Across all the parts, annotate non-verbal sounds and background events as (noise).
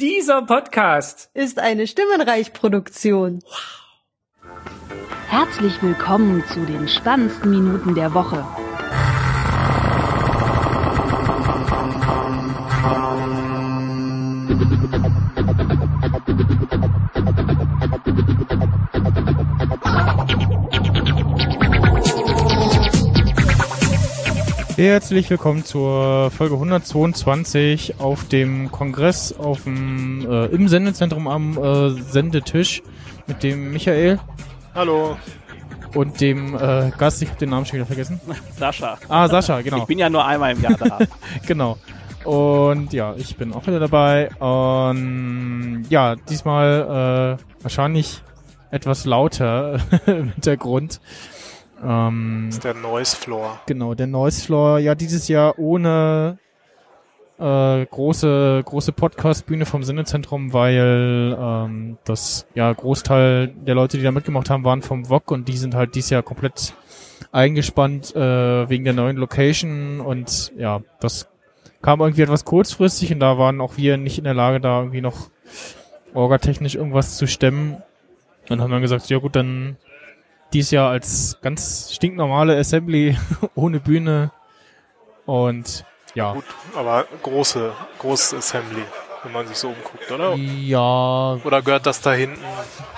Dieser Podcast ist eine Stimmenreich-Produktion. Herzlich willkommen zu den spannendsten Minuten der Woche. Herzlich willkommen zur Folge 122 auf dem Kongress auf dem, äh, im Sendezentrum am äh, Sendetisch mit dem Michael Hallo. und dem äh, Gast, ich habe den Namen schon wieder vergessen. (laughs) Sascha. Ah, Sascha, genau. Ich bin ja nur einmal im Jahr da. (laughs) genau. Und ja, ich bin auch wieder dabei. Und ja, diesmal äh, wahrscheinlich etwas lauter (laughs) im Hintergrund. Ähm, Das ist der Noise Floor. Genau, der Noise Floor, ja, dieses Jahr ohne äh, große, große Podcast-Bühne vom Sendezentrum, weil ähm, das ja Großteil der Leute, die da mitgemacht haben, waren vom VOG und die sind halt dieses Jahr komplett eingespannt äh, wegen der neuen Location und ja, das kam irgendwie etwas kurzfristig und da waren auch wir nicht in der Lage, da irgendwie noch orgatechnisch irgendwas zu stemmen und haben dann gesagt, ja gut, dann dies Jahr als ganz stinknormale Assembly (laughs) ohne Bühne und ja, Gut, aber große, großes Assembly, wenn man sich so umguckt, oder? ja, Oder gehört das da hinten?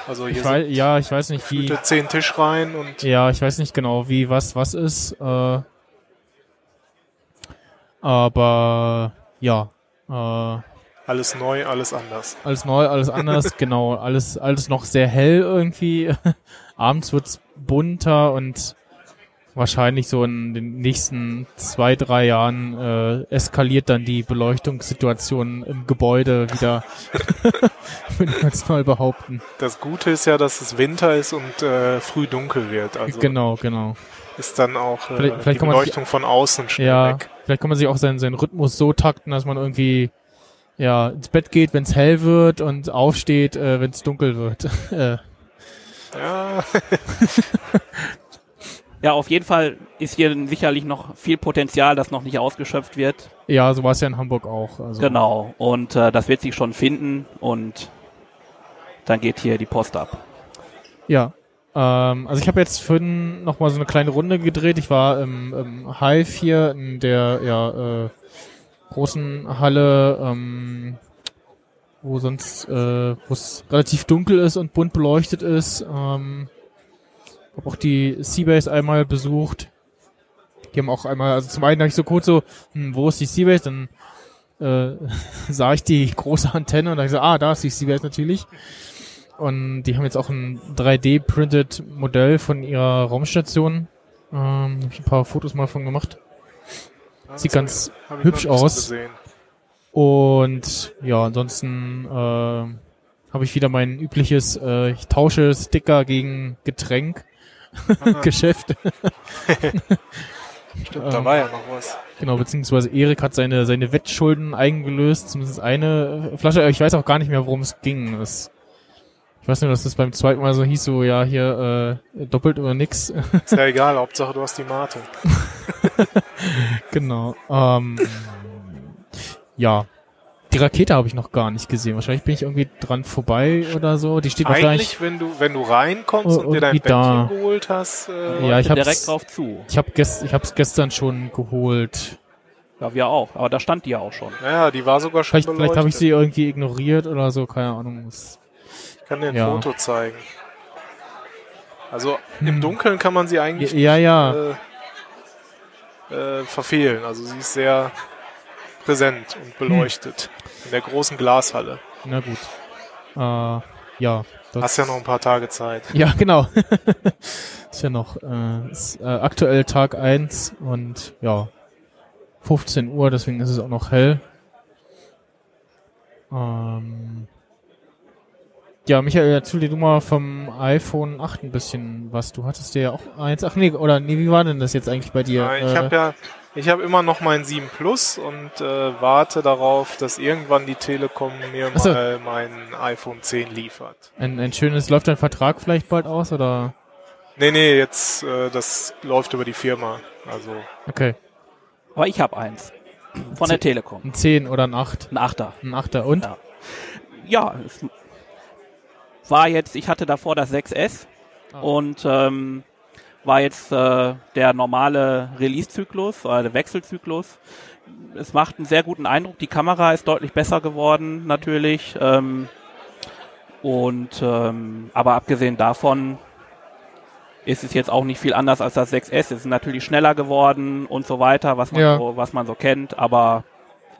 Also hier ich weiß, sind ja, ich weiß nicht wie, zehn Tischreihen und ja, ich weiß nicht genau wie was was ist, äh, aber ja, äh, alles neu, alles anders. alles neu, alles anders, (laughs) genau, alles alles noch sehr hell irgendwie. (laughs) Abends wird's bunter und wahrscheinlich so in den nächsten zwei, drei Jahren äh, eskaliert dann die Beleuchtungssituation im Gebäude wieder. (laughs) Würde ich jetzt mal behaupten. Das Gute ist ja, dass es Winter ist und äh, früh dunkel wird. Also genau, genau. ist dann auch äh, Vielleicht- vielleicht die man sich- Beleuchtung von außen schnell Ja, weg. vielleicht kann man sich auch seinen, seinen Rhythmus so takten, dass man irgendwie ja ins Bett geht, wenn es hell wird und aufsteht, äh, wenn es dunkel wird. (laughs) äh, Ja, (laughs) ja, auf jeden Fall ist hier sicherlich noch viel Potenzial, das noch nicht ausgeschöpft wird. ja, so war es ja in Hamburg auch. Also, Genau. Und äh, das wird sich schon finden und dann geht hier die Post ab. Ja. Ähm, also ich habe jetzt für noch mal so eine kleine Runde gedreht. Ich war im, im Hive hier in der ja, äh, großen Halle, ähm, wo sonst äh, wo es relativ dunkel ist und bunt beleuchtet ist. Ähm, habe auch die Seabase einmal besucht. Die haben auch einmal, also zum einen habe ich so kurz so, hm, wo ist die Seabase? Dann äh, (laughs) sah ich die große Antenne und da ich so, ah, da ist die Seabase natürlich. Und die haben jetzt auch ein 3D-printed Modell von ihrer Raumstation. Ähm, hab ich ein paar Fotos mal von gemacht. Sieht ganz hübsch aus. Und ja, ansonsten äh, habe ich wieder mein übliches, äh, ich tausche Sticker gegen Getränk (laughs) Geschäft. (laughs) Stimmt, da war ja noch was. Genau, beziehungsweise Erik hat seine, seine Wettschulden eingelöst, zumindest eine Flasche. Ich weiß auch gar nicht mehr, worum es ging. Das, ich weiß nur, dass das beim zweiten Mal so hieß, so, ja, hier äh, doppelt oder nix. Ist ja (laughs) egal, Hauptsache du hast die Mate. (laughs) genau. Ähm, ja. Die Rakete habe ich noch gar nicht gesehen. Wahrscheinlich bin ich irgendwie dran vorbei oder so. Die steht wahrscheinlich. Eigentlich, wenn du, wenn du reinkommst und dir dein irgendwie da. Bettchen geholt hast, äh, Ja, ich hab's, direkt drauf zu. ich hab gest, ich hab's gestern schon geholt. Ja, wir auch. Aber da stand die ja auch schon. naja, die war sogar schon Vielleicht, vielleicht habe ich sie irgendwie ignoriert oder so, keine Ahnung. Ich kann dir ein Ja. Foto zeigen. Also Hm. im Dunkeln kann man sie eigentlich Ja, ja. Äh, äh, verfehlen. Also sie ist sehr präsent und beleuchtet in der großen Glashalle. Na gut. Äh, ja. Das, Hast ja noch ein paar Tage Zeit. Ja, genau. (laughs) ist ja noch äh, ist, äh, aktuell Tag eins und ja, 15 Uhr, deswegen ist es auch noch hell. Ähm, ja, Michael, erzähl dir du mal vom iPhone 8 ein bisschen was. Du hattest dir ja auch eins. Ach nee, oder nee, wie war denn das jetzt eigentlich bei dir? Nein, ich Äh, habe ja, ich habe immer noch mein 7 Plus und äh, warte darauf, dass irgendwann die Telekom mir so. mal mein iPhone 10 liefert. ein, ein schönes, läuft dein Vertrag vielleicht bald aus oder? Nee, nee, jetzt äh, das läuft über die Firma. Also Okay. Aber ich habe eins. Von der Telekom. Ein 10 oder ein 8. Ein Achter. Ein 8er und? Ja. ja, war jetzt, ich hatte davor das 6S Ah. und ähm, war jetzt äh, der normale Release-Zyklus oder der Wechselzyklus. Es macht einen sehr guten Eindruck. Die Kamera ist deutlich besser geworden, natürlich. Ähm, und ähm, aber abgesehen davon ist es jetzt auch nicht viel anders als das 6S. Es ist natürlich schneller geworden und so weiter, was man Ja. so, was man so kennt. Aber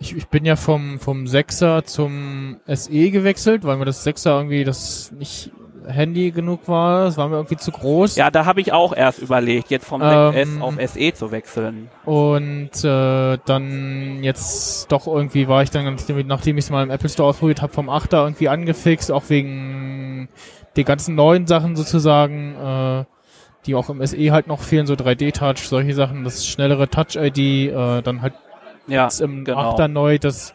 Ich, ich bin ja vom, vom 6er zum SE gewechselt, weil mir das 6er irgendwie das nicht Handy genug war. Es war mir irgendwie zu groß. ja, da habe ich auch erst überlegt, jetzt vom Ähm, 6S auf SE zu wechseln. Und äh, dann jetzt doch irgendwie war ich dann, nachdem, nachdem ich es mal im Apple Store ausprobiert habe, vom 8er irgendwie angefixt, auch wegen den ganzen neuen Sachen sozusagen, äh, die auch im SE halt noch fehlen, so 3D-Touch, solche Sachen, das schnellere Touch-ID, äh, dann halt Ja, jetzt im genau. 8er neu das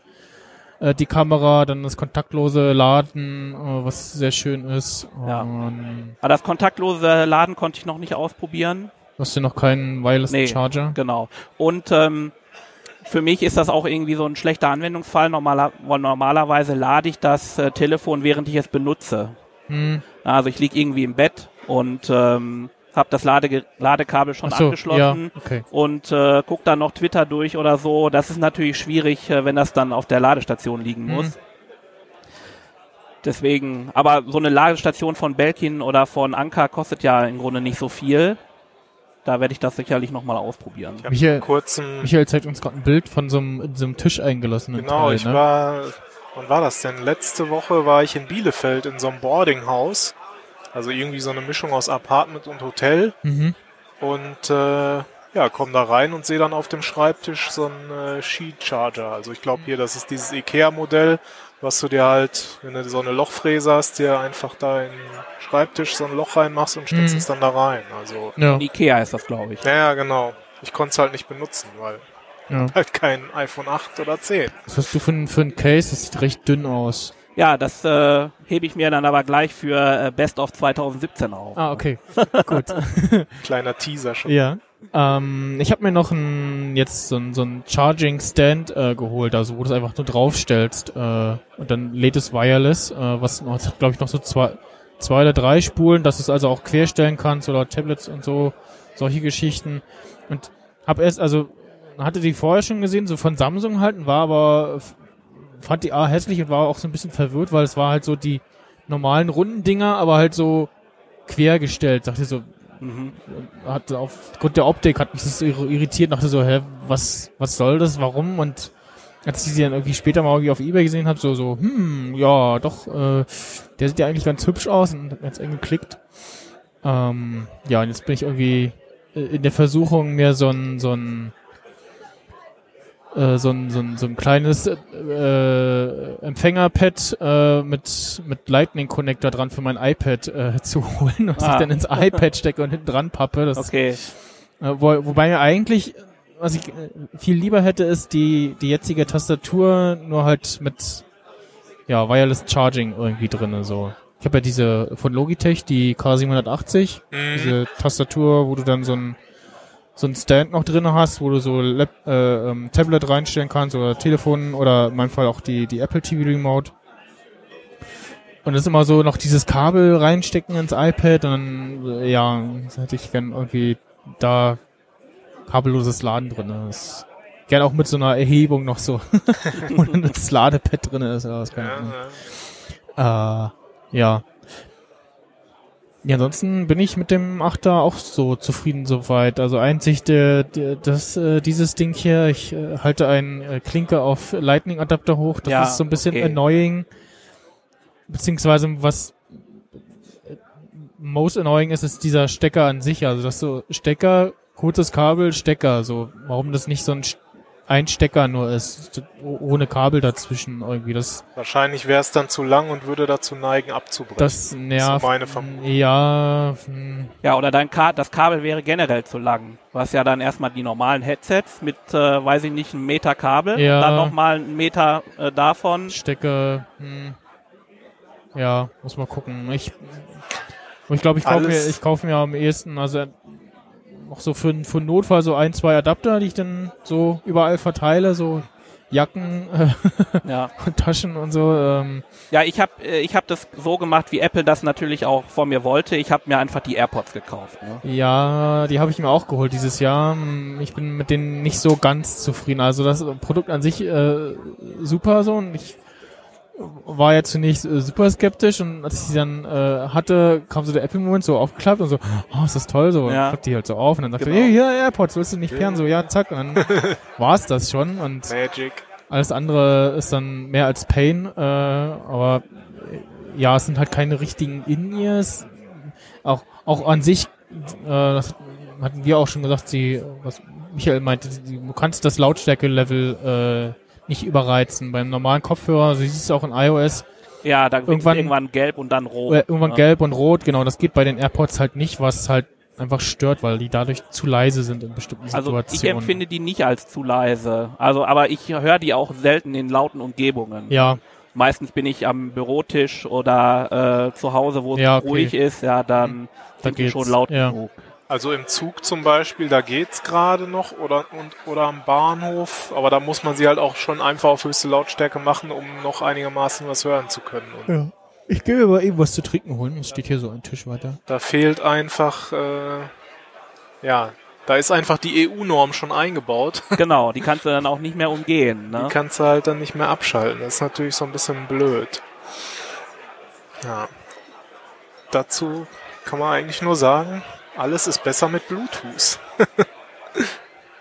äh, die Kamera, dann das kontaktlose Laden, äh, was sehr schön ist. Ja. Und Aber das kontaktlose Laden konnte ich noch nicht ausprobieren. hast du noch keinen Wireless Nee. Charger? Genau. Und ähm, für mich ist das auch irgendwie so ein schlechter Anwendungsfall. Normaler, weil normalerweise lade ich das äh, Telefon, während ich es benutze. Hm. Also ich liege irgendwie im Bett und ähm, habe das Lade Ladekabel schon so, angeschlossen ja, okay. und äh, guck dann noch Twitter durch oder so. Das ist natürlich schwierig, äh, wenn das dann auf der Ladestation liegen Mhm. muss. Deswegen, aber so eine Ladestation von Belkin oder von Anker kostet ja im Grunde nicht so viel. Da werde ich das sicherlich nochmal ausprobieren. Michael- vor kurzem, Michael zeigt uns gerade ein Bild von so einem, in so einem Tisch eingelassenen genau, Teil, ich ne? war, wann war das denn? Letzte Woche war ich in Bielefeld in so einem Boardinghaus. Also irgendwie so eine Mischung aus Apartment und Hotel. Mhm. Und äh, ja, komm da rein und sehe dann auf dem Schreibtisch so einen äh, Sheet Charger. Also ich glaube hier, das ist dieses Ikea-Modell, was du dir halt, wenn du so eine Lochfräse hast, dir einfach da in den Schreibtisch so ein Loch reinmachst und stellst Mhm. es dann da rein. Also, Ja, Ikea ist das, glaube ich. naja, genau. Ich konnte es halt nicht benutzen, weil ja. (laughs) halt kein iPhone 8 oder 10. Was hast du für, für ein Case? Das sieht recht dünn aus. Ja, das äh, hebe ich mir dann aber gleich für äh, Best of 2017 auf. Ah, okay. (laughs) Gut. Kleiner Teaser schon. Ja. Ähm, ich habe mir noch ein jetzt so ein, so ein Charging Stand äh, geholt, also wo du es einfach nur draufstellst äh, und dann lädt es wireless, äh, was noch, glaube ich noch so zwei, zwei oder drei Spulen, dass du es also auch querstellen kannst oder Tablets und so solche Geschichten und habe erst also hatte die vorher schon gesehen, so von Samsung halt, und war aber fand die A hässlich und war auch so ein bisschen verwirrt, weil es war halt so die normalen runden Dinger, aber halt so quergestellt. Dachte so, Mhm. hat aufgrund der Optik hat mich das irritiert, dachte so, hä, was, was soll das, warum? Und als ich sie dann irgendwie später mal irgendwie auf Ebay gesehen habe, so, so, hm, ja, doch, äh, der sieht ja eigentlich ganz hübsch aus und hab ganz eng geklickt. Ähm, ja, und jetzt bin ich irgendwie äh, in der Versuchung, mir so ein, so ein, äh, so ein, so ein, so ein kleines äh, Empfängerpad äh, mit, mit Lightning Connector dran für mein iPad äh, (laughs) zu holen, was Ah. ich dann ins iPad stecke und hinten dran pappe. Das, Okay. äh, wo, wobei mir eigentlich, was ich äh, viel lieber hätte, ist die, die jetzige Tastatur nur halt mit ja, Wireless Charging irgendwie drinne so. Ich habe ja diese von Logitech, die K780, Mhm. diese Tastatur, wo du dann so ein so ein Stand noch drinne hast, wo du so Lap, äh, ähm, Tablet reinstellen kannst oder Telefon oder in meinem Fall auch die die Apple TV Remote. Und das ist immer so noch dieses Kabel reinstecken ins iPad und dann, äh, ja, das hätte ich gern irgendwie da kabelloses Laden drinne. Das Gern auch mit so einer Erhebung noch so, (laughs) wo dann das Ladepad drinne ist oder was keine Ja, ja. Äh, ja. Ja, ansonsten bin ich mit dem Achter auch so zufrieden soweit. Also einzig der, der das äh, dieses Ding hier, ich äh, halte einen äh, Klinke auf Lightning Adapter hoch, das Ja, ist so ein bisschen okay. annoying. Beziehungsweise was äh, most annoying ist, ist dieser Stecker an sich. Also das so Stecker, kurzes Kabel, Stecker. So, warum das nicht so ein St- ein Stecker nur ist, oh- ohne Kabel dazwischen irgendwie. Das Wahrscheinlich wäre es dann zu lang und würde dazu neigen, abzubrechen. Das nervt. meine Vermutung. Ja, hm, Ja, oder dein Ka das Kabel wäre generell zu lang. Du hast ja dann erstmal die normalen Headsets mit, äh, weiß ich nicht, einem Meter Kabel. Ja. Dann nochmal einen Meter äh, davon. Stecker. Hm. Ja, muss mal gucken. Ich, ich glaube, ich kaufe mir, ich kaufe mir am ehesten, also noch so für, für einen Notfall so ein, zwei Adapter, die ich dann so überall verteile, so Jacken, äh, Ja. (laughs) und Taschen und so. Ähm, Ja, ich habe ich hab das so gemacht, wie Apple das natürlich auch von mir wollte. Ich habe mir einfach die AirPods gekauft. Ne? ja, die habe ich mir auch geholt dieses Jahr. Hm, Ich bin mit denen nicht so ganz zufrieden. Also das Produkt an sich äh, super so und ich war ja zunächst äh, super skeptisch und als ich sie dann äh, hatte, kam so der Apple-Moment so aufgeklappt und so, oh, ist das toll, so, Ja. und klappt die halt so auf und dann sagte Genau. er, hey, hier, AirPods, willst du nicht pairen? So, ja, zack, und dann (laughs) war's das schon und Magic. alles andere ist dann mehr als Pain, äh, aber ja, es sind halt keine richtigen In-Ears. Auch, auch an sich, äh, das hatten wir auch schon gesagt, sie, was Michael meinte, du kannst das Lautstärke-Level äh, nicht überreizen. Beim normalen Kopfhörer, so siehst du auch in iOS, Ja, da wird Irgendwann- irgendwann gelb und dann rot. äh, irgendwann ne? gelb und rot, genau, das geht bei den AirPods halt nicht, was halt einfach stört, weil die dadurch zu leise sind in bestimmten Also ich Situationen. empfinde die nicht als zu leise. Also, aber ich höre die auch selten in lauten Umgebungen. ja, Meistens bin ich am Bürotisch oder äh, zu Hause, wo es Ja, okay. ruhig ist. Ja, dann Da sind die schon laut ja. genug. Also im Zug zum Beispiel, da geht's gerade noch oder und oder am Bahnhof, aber da muss man sie halt auch schon einfach auf höchste Lautstärke machen, um noch einigermaßen was hören zu können. Und ja. Ich gehe aber eben was zu trinken holen. Es steht hier so ein Tisch weiter. da fehlt einfach, äh, ja, da ist einfach die EU-Norm schon eingebaut. (laughs) Genau, die kannst du dann auch nicht mehr umgehen. Ne? Die kannst du halt dann nicht mehr abschalten. Das ist natürlich so ein bisschen blöd. Ja. Dazu kann man eigentlich nur sagen, alles ist besser mit Bluetooth. (laughs)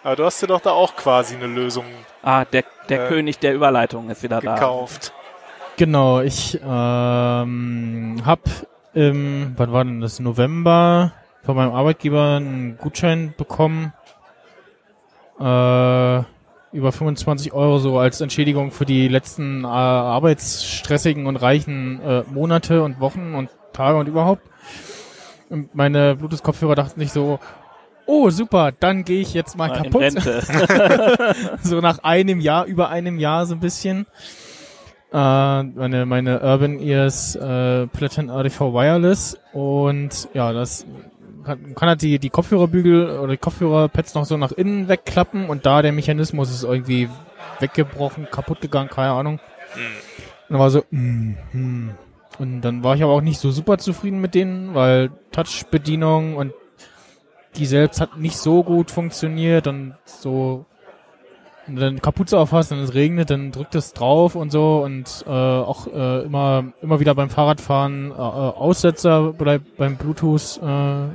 Aber du hast dir doch da auch quasi eine Lösung Ah, der, der Äh, König der Überleitung ist wieder da. gekauft. Genau, ich ähm, hab im, wann war denn das, November von meinem Arbeitgeber einen Gutschein bekommen, äh, über 25 Euro so als Entschädigung für die letzten äh, arbeitsstressigen und reichen äh, Monate und Wochen und Tage und überhaupt. Und meine Bluetooth-Kopfhörer dachten sich so, oh super, dann gehe ich jetzt mal in kaputt. (laughs) So nach einem Jahr, über einem Jahr so ein bisschen. Äh, meine, meine Urban Ears äh, Platin RDV Wireless und ja, das kann, kann halt die, die Kopfhörerbügel oder die Kopfhörerpads noch so nach innen wegklappen und da der Mechanismus ist irgendwie weggebrochen, kaputt gegangen, keine Ahnung. Und dann war so, mm, hm. Und dann war ich aber auch nicht so super zufrieden mit denen, weil Touch-Bedienung und die selbst hat nicht so gut funktioniert und so wenn du dann Kapuze auf hast und es regnet, dann drückt es drauf und so und äh, auch äh, immer immer wieder beim Fahrradfahren äh, äh, Aussetzer bei, beim Bluetooth äh,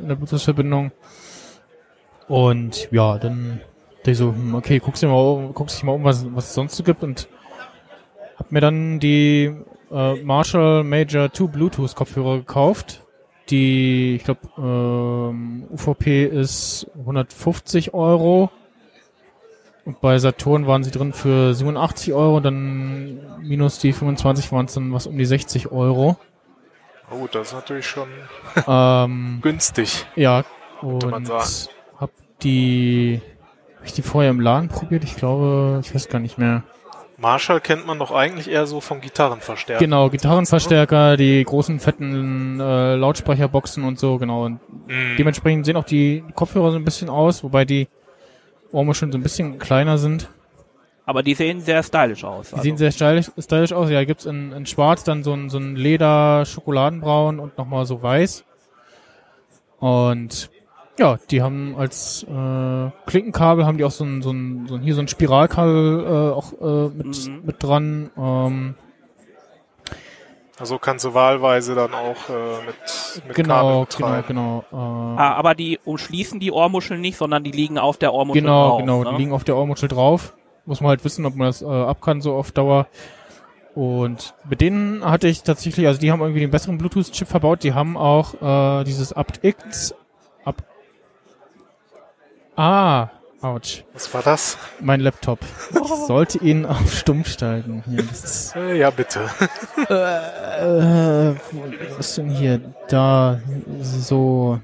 in der Bluetooth-Verbindung. Und ja dann dachte ich so hm, okay guckst dir mal guckst dich mal um was was es sonst so gibt und hab mir dann die äh, Marshall Major 2 Bluetooth Kopfhörer gekauft die ich glaube ähm, UVP ist 150 Euro und bei Saturn waren sie drin für 87 Euro, dann minus die 25 waren es dann was um die 60 Euro. Oh, das ist natürlich schon Ähm, günstig. ja, und hab die, hab ich die vorher im Laden probiert? Ich glaube, ich weiß gar nicht mehr. Marshall kennt man doch eigentlich eher so vom Gitarrenverstärker. Genau, Gitarrenverstärker, die großen fetten äh, Lautsprecherboxen und so, genau. Und Mm. dementsprechend sehen auch die Kopfhörer so ein bisschen aus, wobei die Ohrmuscheln so ein bisschen kleiner sind. Aber die sehen sehr stylisch aus. Die Also, sehen sehr stylisch, stylisch aus. Ja, gibt's in, in schwarz dann so ein, so ein Leder Schokoladenbraun und nochmal so weiß. Und ja, die haben als äh, Klinkenkabel haben die auch so ein, so ein, so ein hier so ein Spiralkabel äh, auch äh, mit, Mhm. mit dran. Ähm, Also kannst du wahlweise dann auch äh, mit, mit genau, Kabel genau, betreiben. genau. Äh, ah, aber die umschließen die Ohrmuscheln nicht, sondern die liegen auf der Ohrmuschel genau, drauf. genau. ne? Die liegen auf der Ohrmuschel drauf. Muss man halt wissen, ob man das äh, ab kann so auf Dauer. Und mit denen hatte ich tatsächlich, also die haben irgendwie den besseren Bluetooth-Chip verbaut. Die haben auch äh, dieses aptX. Ab ah, ouch. Was war das? Mein Laptop. Ich (laughs) sollte ihn auf stumm schalten. Hier, ist, Äh, ja, bitte. (laughs) äh, was ist denn hier? Da, so.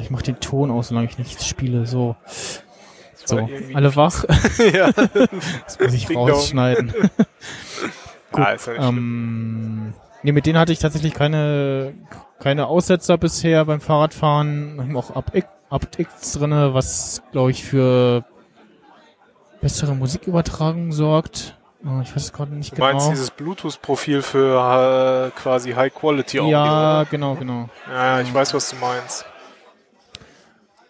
Ich mach den Ton aus, solange ich nicht spiele. So. So, alle wach. (laughs) ja. Das muss ich rausschneiden. ah, ist ja ähm, nee, mit denen hatte ich tatsächlich keine, keine Aussetzer bisher beim Fahrradfahren. Auch aptX, aptX drinne, was, glaube ich, für bessere Musikübertragung sorgt. Oh, ich weiß es gerade nicht Du genau. meinst dieses Bluetooth-Profil für äh, quasi High-Quality-Audio? ja, oder? genau, genau. ja, ich weiß, was du meinst.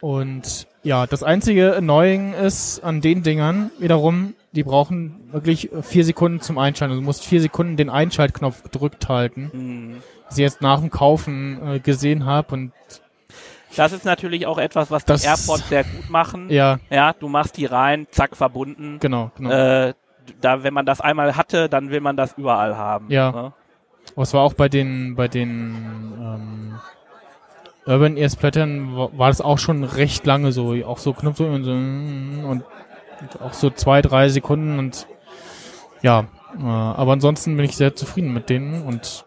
Und ja, das einzige Annoying ist an den Dingern wiederum, die brauchen wirklich vier Sekunden zum Einschalten. Also du musst vier Sekunden den Einschaltknopf gedrückt halten. Hm. Was ich jetzt nach dem Kaufen äh, gesehen habe und Das ist natürlich auch etwas, was Das- die AirPods sehr gut machen. ja, Ja, du machst die rein, zack, verbunden. genau, genau. Äh, da, wenn man das einmal hatte, dann will man das überall haben. Ja. Ne? Es war auch bei den, bei den ähm, Urban Ear Splattern war, war das auch schon recht lange so, auch so Knopfdrücken und so und, und auch so zwei, drei Sekunden und ja, äh, aber ansonsten bin ich sehr zufrieden mit denen und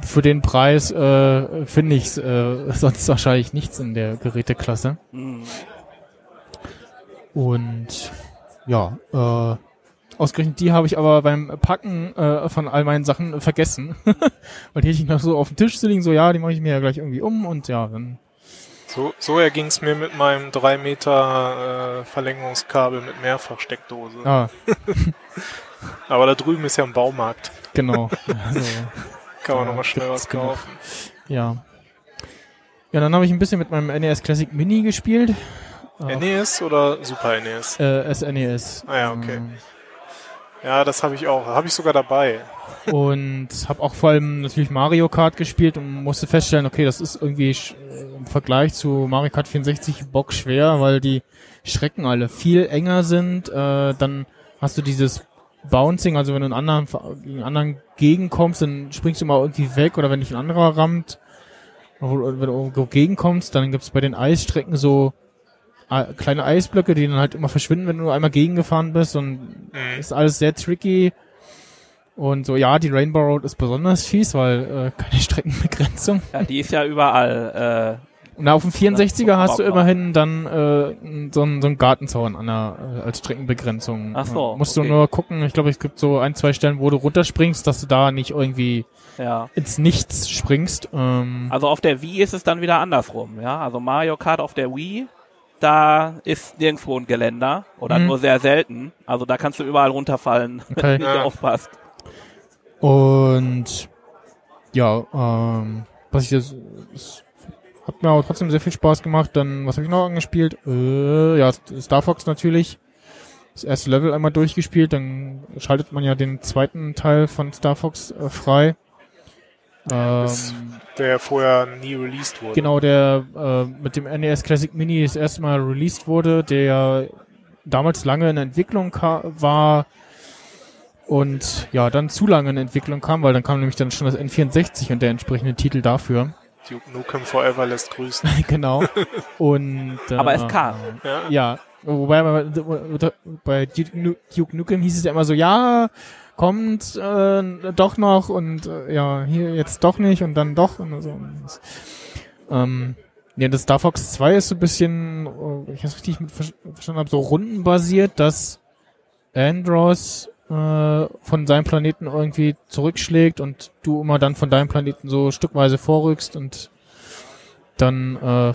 für den Preis äh, finde ich äh, (laughs) sonst wahrscheinlich nichts in der Geräteklasse. Und ja, äh, ausgerechnet die habe ich aber beim Packen äh, von all meinen Sachen vergessen. (laughs) Weil die hätte ich noch so auf dem Tisch zu liegen, so ja, die mache ich mir ja gleich irgendwie um und ja, dann. So, so erging es mir mit meinem 3 Meter äh, Verlängerungskabel mit Mehrfachsteckdose. Ah, (laughs) Aber da drüben ist ja ein Baumarkt. genau. Also, Kann man nochmal schnell was kaufen. ja. Ja, dann habe ich ein bisschen mit meinem NES Classic Mini gespielt. Äh, NES oder Super NES? äh, SNES. Ah ja, okay. Ähm, Ja, das habe ich auch. Habe ich sogar dabei. (laughs) und habe auch vor allem natürlich Mario Kart gespielt und musste feststellen, okay, das ist irgendwie äh, im Vergleich zu Mario Kart 64 bock schwer, weil die Strecken alle viel enger sind. Äh, dann hast du dieses Bouncing, also wenn du einen anderen, gegen einen anderen gegenkommst, dann springst du mal irgendwie weg oder wenn dich ein anderer rammt, wenn du irgendwo gegenkommst, dann gibt's bei den Eisstrecken so äh, kleine Eisblöcke, die dann halt immer verschwinden, wenn du einmal gegengefahren bist und Mhm. ist alles sehr tricky. Und so, ja, die Rainbow Road ist besonders fies, weil äh, keine (laughs) Streckenbegrenzung. Ja, die ist ja überall. Äh, Und auf dem 64er hast du immerhin dann äh, so, einen, so einen Gartenzaun an der, äh, als Streckenbegrenzung. Ach so, Ja, musst okay. du nur gucken, ich glaube, es gibt so ein, zwei Stellen, wo du runterspringst, dass du da nicht irgendwie äh, ja. ins Nichts springst. Ähm, Also auf der Wii ist es dann wieder andersrum, ja. Also Mario Kart auf der Wii, da ist nirgendwo ein Geländer oder Mhm. nur sehr selten. Also da kannst du überall runterfallen, (laughs) Okay. wenn du Ja. aufpasst. Und ja, ähm, was ich das, es hat mir aber trotzdem sehr viel Spaß gemacht. Dann, was habe ich noch angespielt? Äh, ja, Star Fox natürlich. Das erste Level einmal durchgespielt, dann schaltet man ja den zweiten Teil von Star Fox äh, frei. das- Ähm, Der vorher nie released wurde. genau, der äh, mit dem NES Classic Mini das erste Mal released wurde, der damals lange in Entwicklung war und ja, dann zu lange in Entwicklung kam, weil dann kam nämlich dann schon das N64 und der entsprechende Titel dafür. Duke Nukem Forever lässt grüßen. (laughs) genau. Und (laughs) äh, Aber kam. Ja. Ja, wobei bei, Duke Nu- Duke Nukem hieß es ja immer so, ja, kommt äh, doch noch und äh, ja, hier jetzt doch nicht und dann doch und so. Ähm, ja, das Star Fox 2 ist so ein bisschen, äh, ich das richtig verstanden habe, so rundenbasiert, dass Andros äh, von seinem Planeten irgendwie zurückschlägt und du immer dann von deinem Planeten so stückweise vorrückst und dann äh,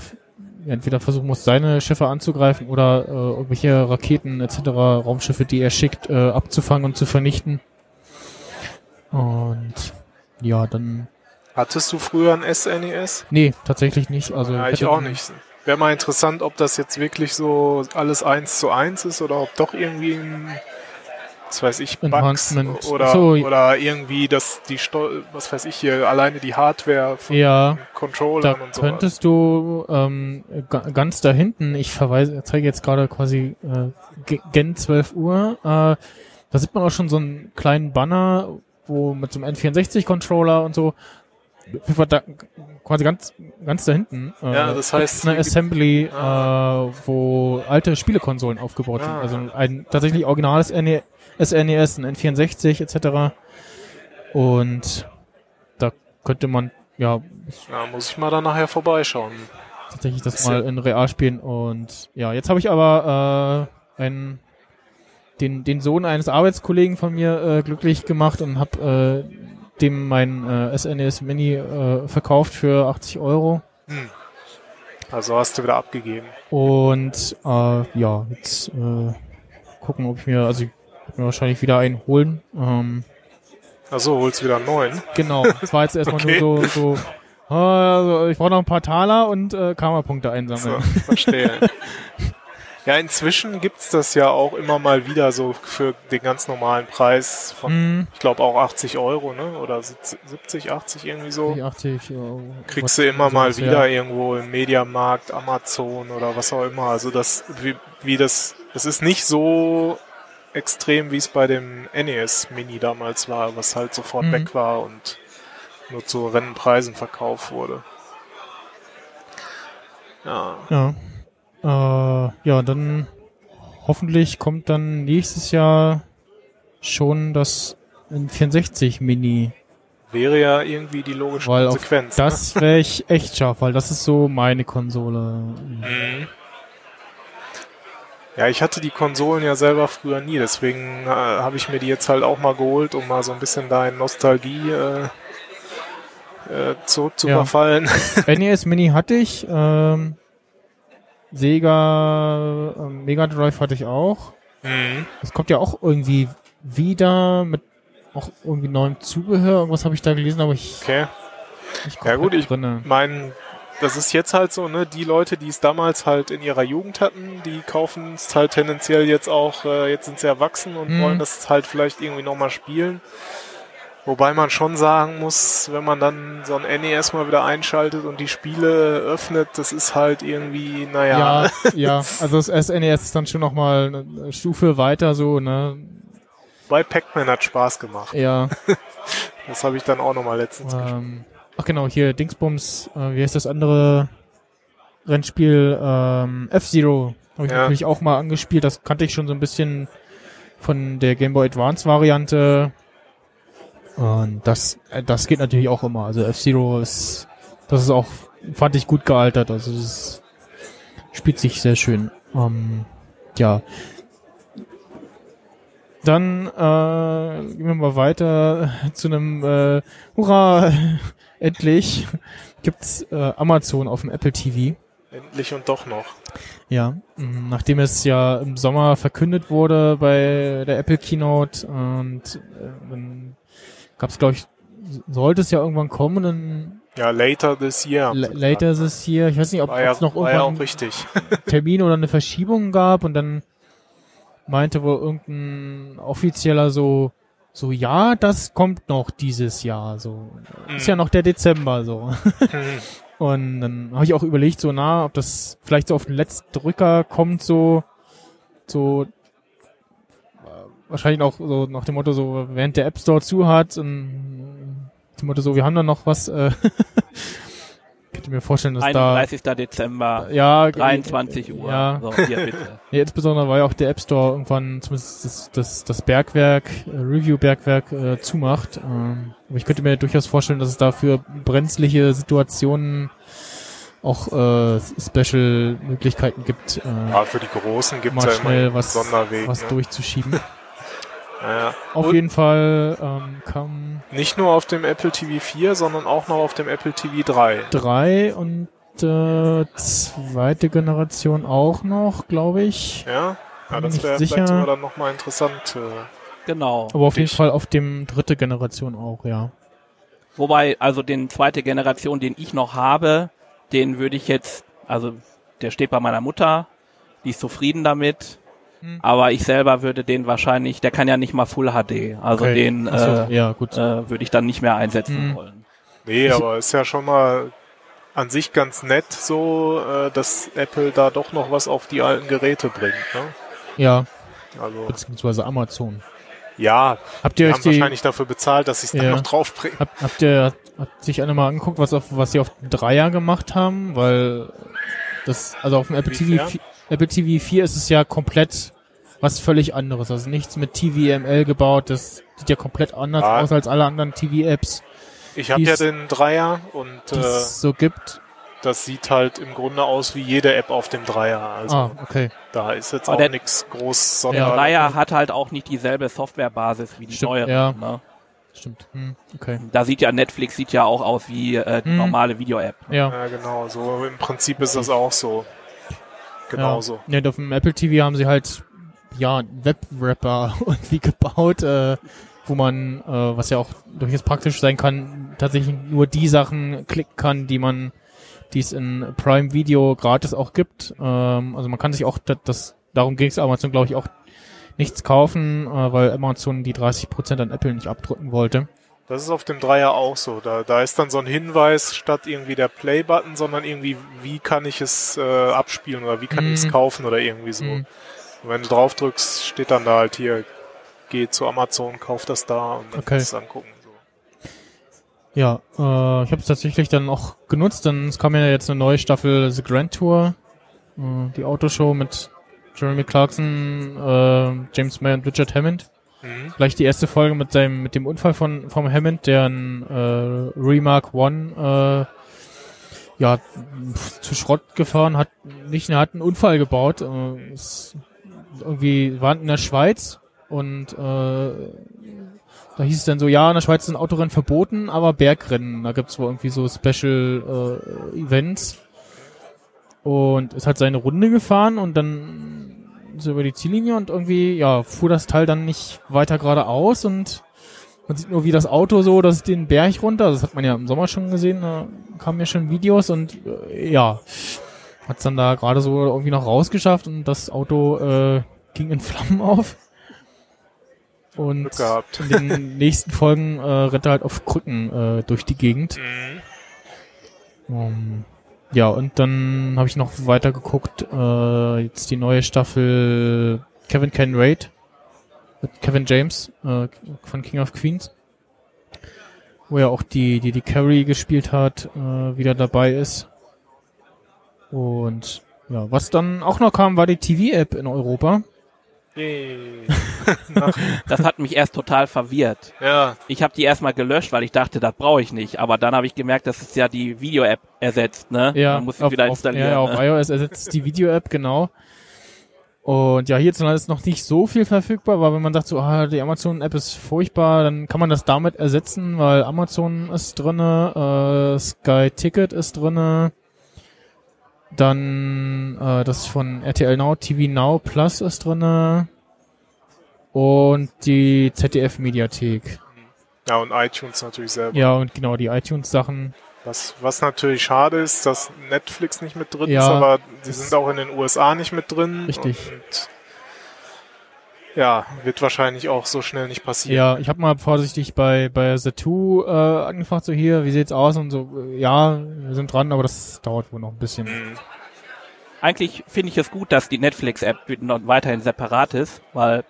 entweder versuchen musst, seine Schiffe anzugreifen oder äh, irgendwelche Raketen etc., Raumschiffe, die er schickt, äh, abzufangen und zu vernichten. Und ja, dann. Hattest du früher ein SNES? Nee, tatsächlich nicht. Also ja, ich auch nicht. Wäre mal interessant, ob das jetzt wirklich so alles eins zu eins ist oder ob doch irgendwie ein, was weiß ich, Bugs oder, So. oder irgendwie das, die, Steu was weiß ich hier, alleine die Hardware von Ja, Controllern und so. könntest du ähm, ga- ganz da hinten, ich verweise, zeige jetzt gerade quasi äh, Ge- Gen 12 Uhr, äh, da sieht man auch schon so einen kleinen Banner, wo mit so einem N64-Controller und so, da, quasi ganz, ganz da hinten. Äh, Ja, das heißt, eine Assembly, Ah. äh, wo alte Spielekonsolen aufgebaut sind. Ah. Also ein tatsächlich originales NE SNES, ein N64 etc. Und da könnte man ja Ja, muss ich mal da nachher vorbeischauen. tatsächlich das mal in real spielen. Und ja, jetzt habe ich aber äh, einen, den, den Sohn eines Arbeitskollegen von mir äh, glücklich gemacht und habe äh, dem mein äh, SNES Mini äh, verkauft für 80 Euro. Hm. Also hast du wieder abgegeben. Und äh, ja, jetzt äh, gucken, ob ich mir, also mir wahrscheinlich wieder einen holen. Ähm, Achso, holst wieder einen neuen. genau, das war jetzt erstmal Okay. nur so, so äh, also ich brauche noch ein paar Taler und äh, Karma-Punkte So, einsammeln. verstehe. ja, inzwischen gibt's das ja auch immer mal wieder so für den ganz normalen Preis von, Hm, ich glaube auch 80 Euro, ne? Oder 70, 80 irgendwie so. 80 Euro. Kriegst du immer mal wieder ja. irgendwo im Mediamarkt, Amazon oder was auch immer. Also das, wie, wie das, es ist nicht so extrem, wie es bei dem NES Mini damals war, was halt sofort Mhm. weg war und nur zu Rennenpreisen verkauft wurde. Ja, Ja. Äh, ja, dann hoffentlich kommt dann nächstes Jahr schon das 64 Mini, wäre ja irgendwie die logische weil auf Konsequenz. das wäre ich echt scharf, weil das ist so meine Konsole. ne? Mhm. Ja, ich hatte die Konsolen ja selber früher nie, deswegen äh, habe ich mir die jetzt halt auch mal geholt, um mal so ein bisschen da in Nostalgie äh, äh, zurück zu Ja. (laughs) NES Mini hatte ich, ähm, Sega ähm, Mega Drive hatte ich auch. Mhm. Das kommt ja auch irgendwie wieder mit auch irgendwie neuem Zubehör. Irgendwas habe ich da gelesen, aber ich Okay. nicht Ja, gut, ich drinne. Das ist jetzt halt so, ne, die Leute, die es damals halt in ihrer Jugend hatten, die kaufen es halt tendenziell jetzt auch, äh, jetzt sind sie erwachsen und Mhm. wollen das halt vielleicht irgendwie nochmal spielen. Wobei man schon sagen muss, wenn man dann so ein NES mal wieder einschaltet und die Spiele öffnet, das ist halt irgendwie, naja, Ja, (laughs) ja, also das SNES ist dann schon nochmal eine Stufe weiter so, ne? bei Pac-Man hat Spaß gemacht. Ja, (laughs) Das habe ich dann auch nochmal letztens gespielt. Ach genau, hier Dingsbums, äh, wie heißt das andere Rennspiel, ähm, F-Zero, habe ich Ja. natürlich auch mal angespielt, das kannte ich schon so ein bisschen von der Game Boy Advance Variante. Und das, äh, das geht natürlich auch immer, also F-Zero ist, das ist auch, fand ich gut gealtert, also es spielt sich sehr schön, ähm, ja, Dann äh, gehen wir mal weiter zu einem äh, Hurra, (laughs) endlich gibt's äh, Amazon auf dem Apple TV. Endlich und doch noch. Ja, mh, nachdem es ja im Sommer verkündet wurde bei der Apple Keynote und äh, dann gab es, glaube ich, sollte es ja irgendwann kommen, dann Ja, later this year. later this year, ich weiß nicht, ob ja, es noch ja auch irgendwann richtig. (laughs) (laughs) Termin oder eine Verschiebung gab und dann meinte wohl irgendein offizieller so, so ja, das kommt noch dieses Jahr, so. Ist ja noch der Dezember, so. Mhm. (laughs) (laughs) Und dann habe ich auch überlegt, so na, ob das vielleicht so auf den letzten Drücker kommt, so, so, äh, wahrscheinlich auch so nach dem Motto, so, während der App Store zu hat und dem Motto so, wir haben da noch was, äh, (laughs) könnte mir vorstellen, dass 31. Dezember, da, ja, 23 Uhr. ja, So, hier bitte. (laughs) ja, insbesondere war ja auch der App Store irgendwann zumindest das, das, das Bergwerk, äh, Review-Bergwerk äh, zumacht. Ähm, aber ich könnte mir durchaus vorstellen, dass es dafür brenzliche Situationen auch äh, Special-Möglichkeiten gibt, äh, Ja, für die Großen gibt es mal ja immer schnell was, Sonderweg. was durchzuschieben. Ja. Auf Und jeden Fall ähm, kam Nicht nur auf dem Apple TV 4, sondern auch noch auf dem Apple TV 3. drei und äh, zweite Generation auch noch, glaube ich. Ja, ja das wäre sicher. vielleicht sogar dann nochmal interessant. Äh, Genau. Aber auf jeden Ich- Fall auf dem dritte Generation auch, ja. Wobei, also den zweite Generation, den ich noch habe, den würde ich jetzt, also der steht bei meiner Mutter, die ist zufrieden damit. Hm. Aber ich selber würde den wahrscheinlich, der kann ja nicht mal Full HD, also Okay. den so, äh, ja, gut. äh, würde ich dann nicht mehr einsetzen Hm. wollen. nee, aber ist ja schon mal an sich ganz nett so, äh, dass Apple da doch noch was auf die alten Geräte bringt. Ne? Ja, Also beziehungsweise Amazon. ja, Habt die ihr euch haben die, wahrscheinlich dafür bezahlt, dass sie es dann Ja. noch draufbringen. habt, habt ihr hat sich einer mal angeguckt, was auf, was sie auf dem Dreier gemacht haben? Weil das, also auf dem Apple TV, Inwiefern? 4, Apple TV 4 ist es ja komplett was völlig anderes. Also nichts mit TVML gebaut. Das sieht ja komplett anders Ah. aus als alle anderen TV-Apps, Ich habe ja den Dreier und äh, es so gibt. das sieht halt im Grunde aus wie jede App auf dem Dreier. Also ah, okay. da ist jetzt Aber auch der- nichts groß Ja, Der. Dreier hat halt auch nicht dieselbe Softwarebasis wie die Stimmt, neuere. ja. Ne? Stimmt. Hm, okay. Da sieht ja Netflix sieht ja auch aus wie äh, die Hm. normale Video-App. Ja. Ja, genau. So im Prinzip ist das auch so. Genauso. Ja, und auf dem Apple TV haben sie halt ja, Webwrapper (laughs) irgendwie gebaut, äh, wo man, äh, was ja auch durchaus praktisch sein kann, tatsächlich nur die Sachen klicken kann, die man, die es in Prime Video gratis auch gibt. Ähm, also man kann sich auch das, das darum ging es Amazon, glaube ich, auch nichts kaufen, äh, weil Amazon die 30% an Apple nicht abdrücken wollte. Das ist auf dem Dreier auch so. Da, da ist dann so ein Hinweis statt irgendwie der Play-Button, sondern irgendwie, wie kann ich es äh, abspielen oder wie kann Mhm. ich es kaufen oder irgendwie so. Mhm. Und wenn du drauf drückst, steht dann da halt hier, geh zu Amazon, kauf das da und dann Okay. kannst du es angucken. So. Ja, äh, ich habe es tatsächlich dann auch genutzt, denn es kam ja jetzt eine neue Staffel The Grand Tour, äh, die Autoshow mit Jeremy Clarkson, äh, James May und Richard Hammond. Mhm. Gleich die erste Folge mit seinem mit dem Unfall von vom Hammond, der ein äh, Remark One äh, ja pf, zu Schrott gefahren hat, nicht, hat einen Unfall gebaut. Äh, ist irgendwie waren in der Schweiz und äh, da hieß es dann so, ja, in der Schweiz sind Autorennen verboten, aber Bergrennen, da gibt's wohl irgendwie so Special äh, Events. Und ist halt seine Runde gefahren und dann so über die Ziellinie und irgendwie, ja, fuhr das Teil dann nicht weiter geradeaus und man sieht nur, wie das Auto so, das den Berg runter, das hat man ja im Sommer schon gesehen, da kamen ja schon Videos und äh, ja, hat's dann da gerade so irgendwie noch rausgeschafft und das Auto äh, ging in Flammen auf. Und in den (laughs) nächsten Folgen äh, rennt er halt auf Krücken äh, durch die Gegend. Mhm. Um, ja, und dann habe ich noch weiter geguckt, äh, jetzt die neue Staffel Kevin Can Raid mit Kevin James äh, von King of Queens, wo er auch die, die die Carrie gespielt hat, äh, wieder dabei ist. Und ja, was dann auch noch kam, war die TV-App in Europa. Yay. (laughs) Das hat mich erst total verwirrt. Ja, Ich habe die erstmal gelöscht, weil ich dachte, das brauche ich nicht. Aber dann habe ich gemerkt, dass es ja die Video-App ersetzt, ne? Ja, Man muss sie auf, wieder auf, installieren. ja, auf ne? iOS ersetzt die Video-App, genau. Und ja, hierzulande ist noch nicht so viel verfügbar, aber wenn man sagt so, ah, die Amazon-App ist furchtbar, dann kann man das damit ersetzen, weil Amazon ist drinne, äh, Sky Ticket ist drinne, dann äh, das von RTL Now, TV Now Plus ist drinne und die ZDF-Mediathek. ja, und iTunes natürlich selber. Ja, und genau, die iTunes-Sachen. Was, was natürlich schade ist, dass Netflix nicht mit drin Ja, ist, aber die sind auch in den USA nicht mit drin. Richtig. Und ja, wird wahrscheinlich auch so schnell nicht passieren. Ja, ich habe mal vorsichtig bei bei The2 äh, angefragt, so hier, wie sieht's aus und so, äh, ja, wir sind dran, aber das dauert wohl noch ein bisschen. Mhm. Eigentlich finde ich es gut, dass die Netflix-App noch weiterhin separat ist, weil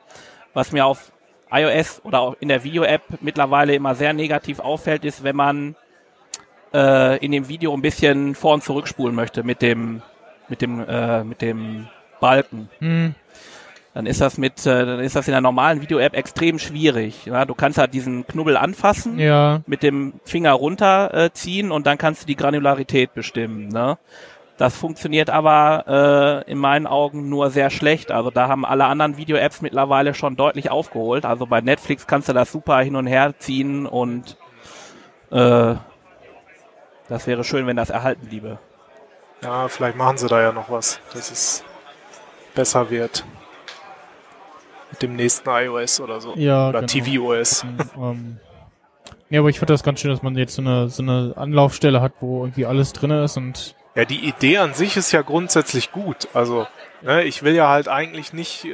was mir auf iOS oder auch in der Video-App mittlerweile immer sehr negativ auffällt, ist, wenn man äh, in dem Video ein bisschen vor und zurückspulen möchte mit dem mit dem äh, mit dem Balken. Hm, dann ist das mit, äh, dann ist das in der normalen Video-App extrem schwierig. Ja? Du kannst halt diesen Knubbel anfassen, ja, mit dem Finger runterziehen äh, ziehen und dann kannst du die Granularität bestimmen. Ne? Das funktioniert aber äh, in meinen Augen nur sehr schlecht. Also da haben alle anderen Video-Apps mittlerweile schon deutlich aufgeholt. Also bei Netflix kannst du das super hin und her ziehen und äh, das wäre schön, wenn das erhalten bliebe. Ja, vielleicht machen sie da ja noch was, dass es besser wird. Mit dem nächsten iOS oder so. ja. oder genau. tvOS. (laughs) Ähm, ja, aber ich finde das ganz schön, dass man jetzt so eine so eine Anlaufstelle hat, wo irgendwie alles drinne ist und Ja, die Idee an sich ist ja grundsätzlich gut. Also, ne, ich will ja halt eigentlich nicht, äh,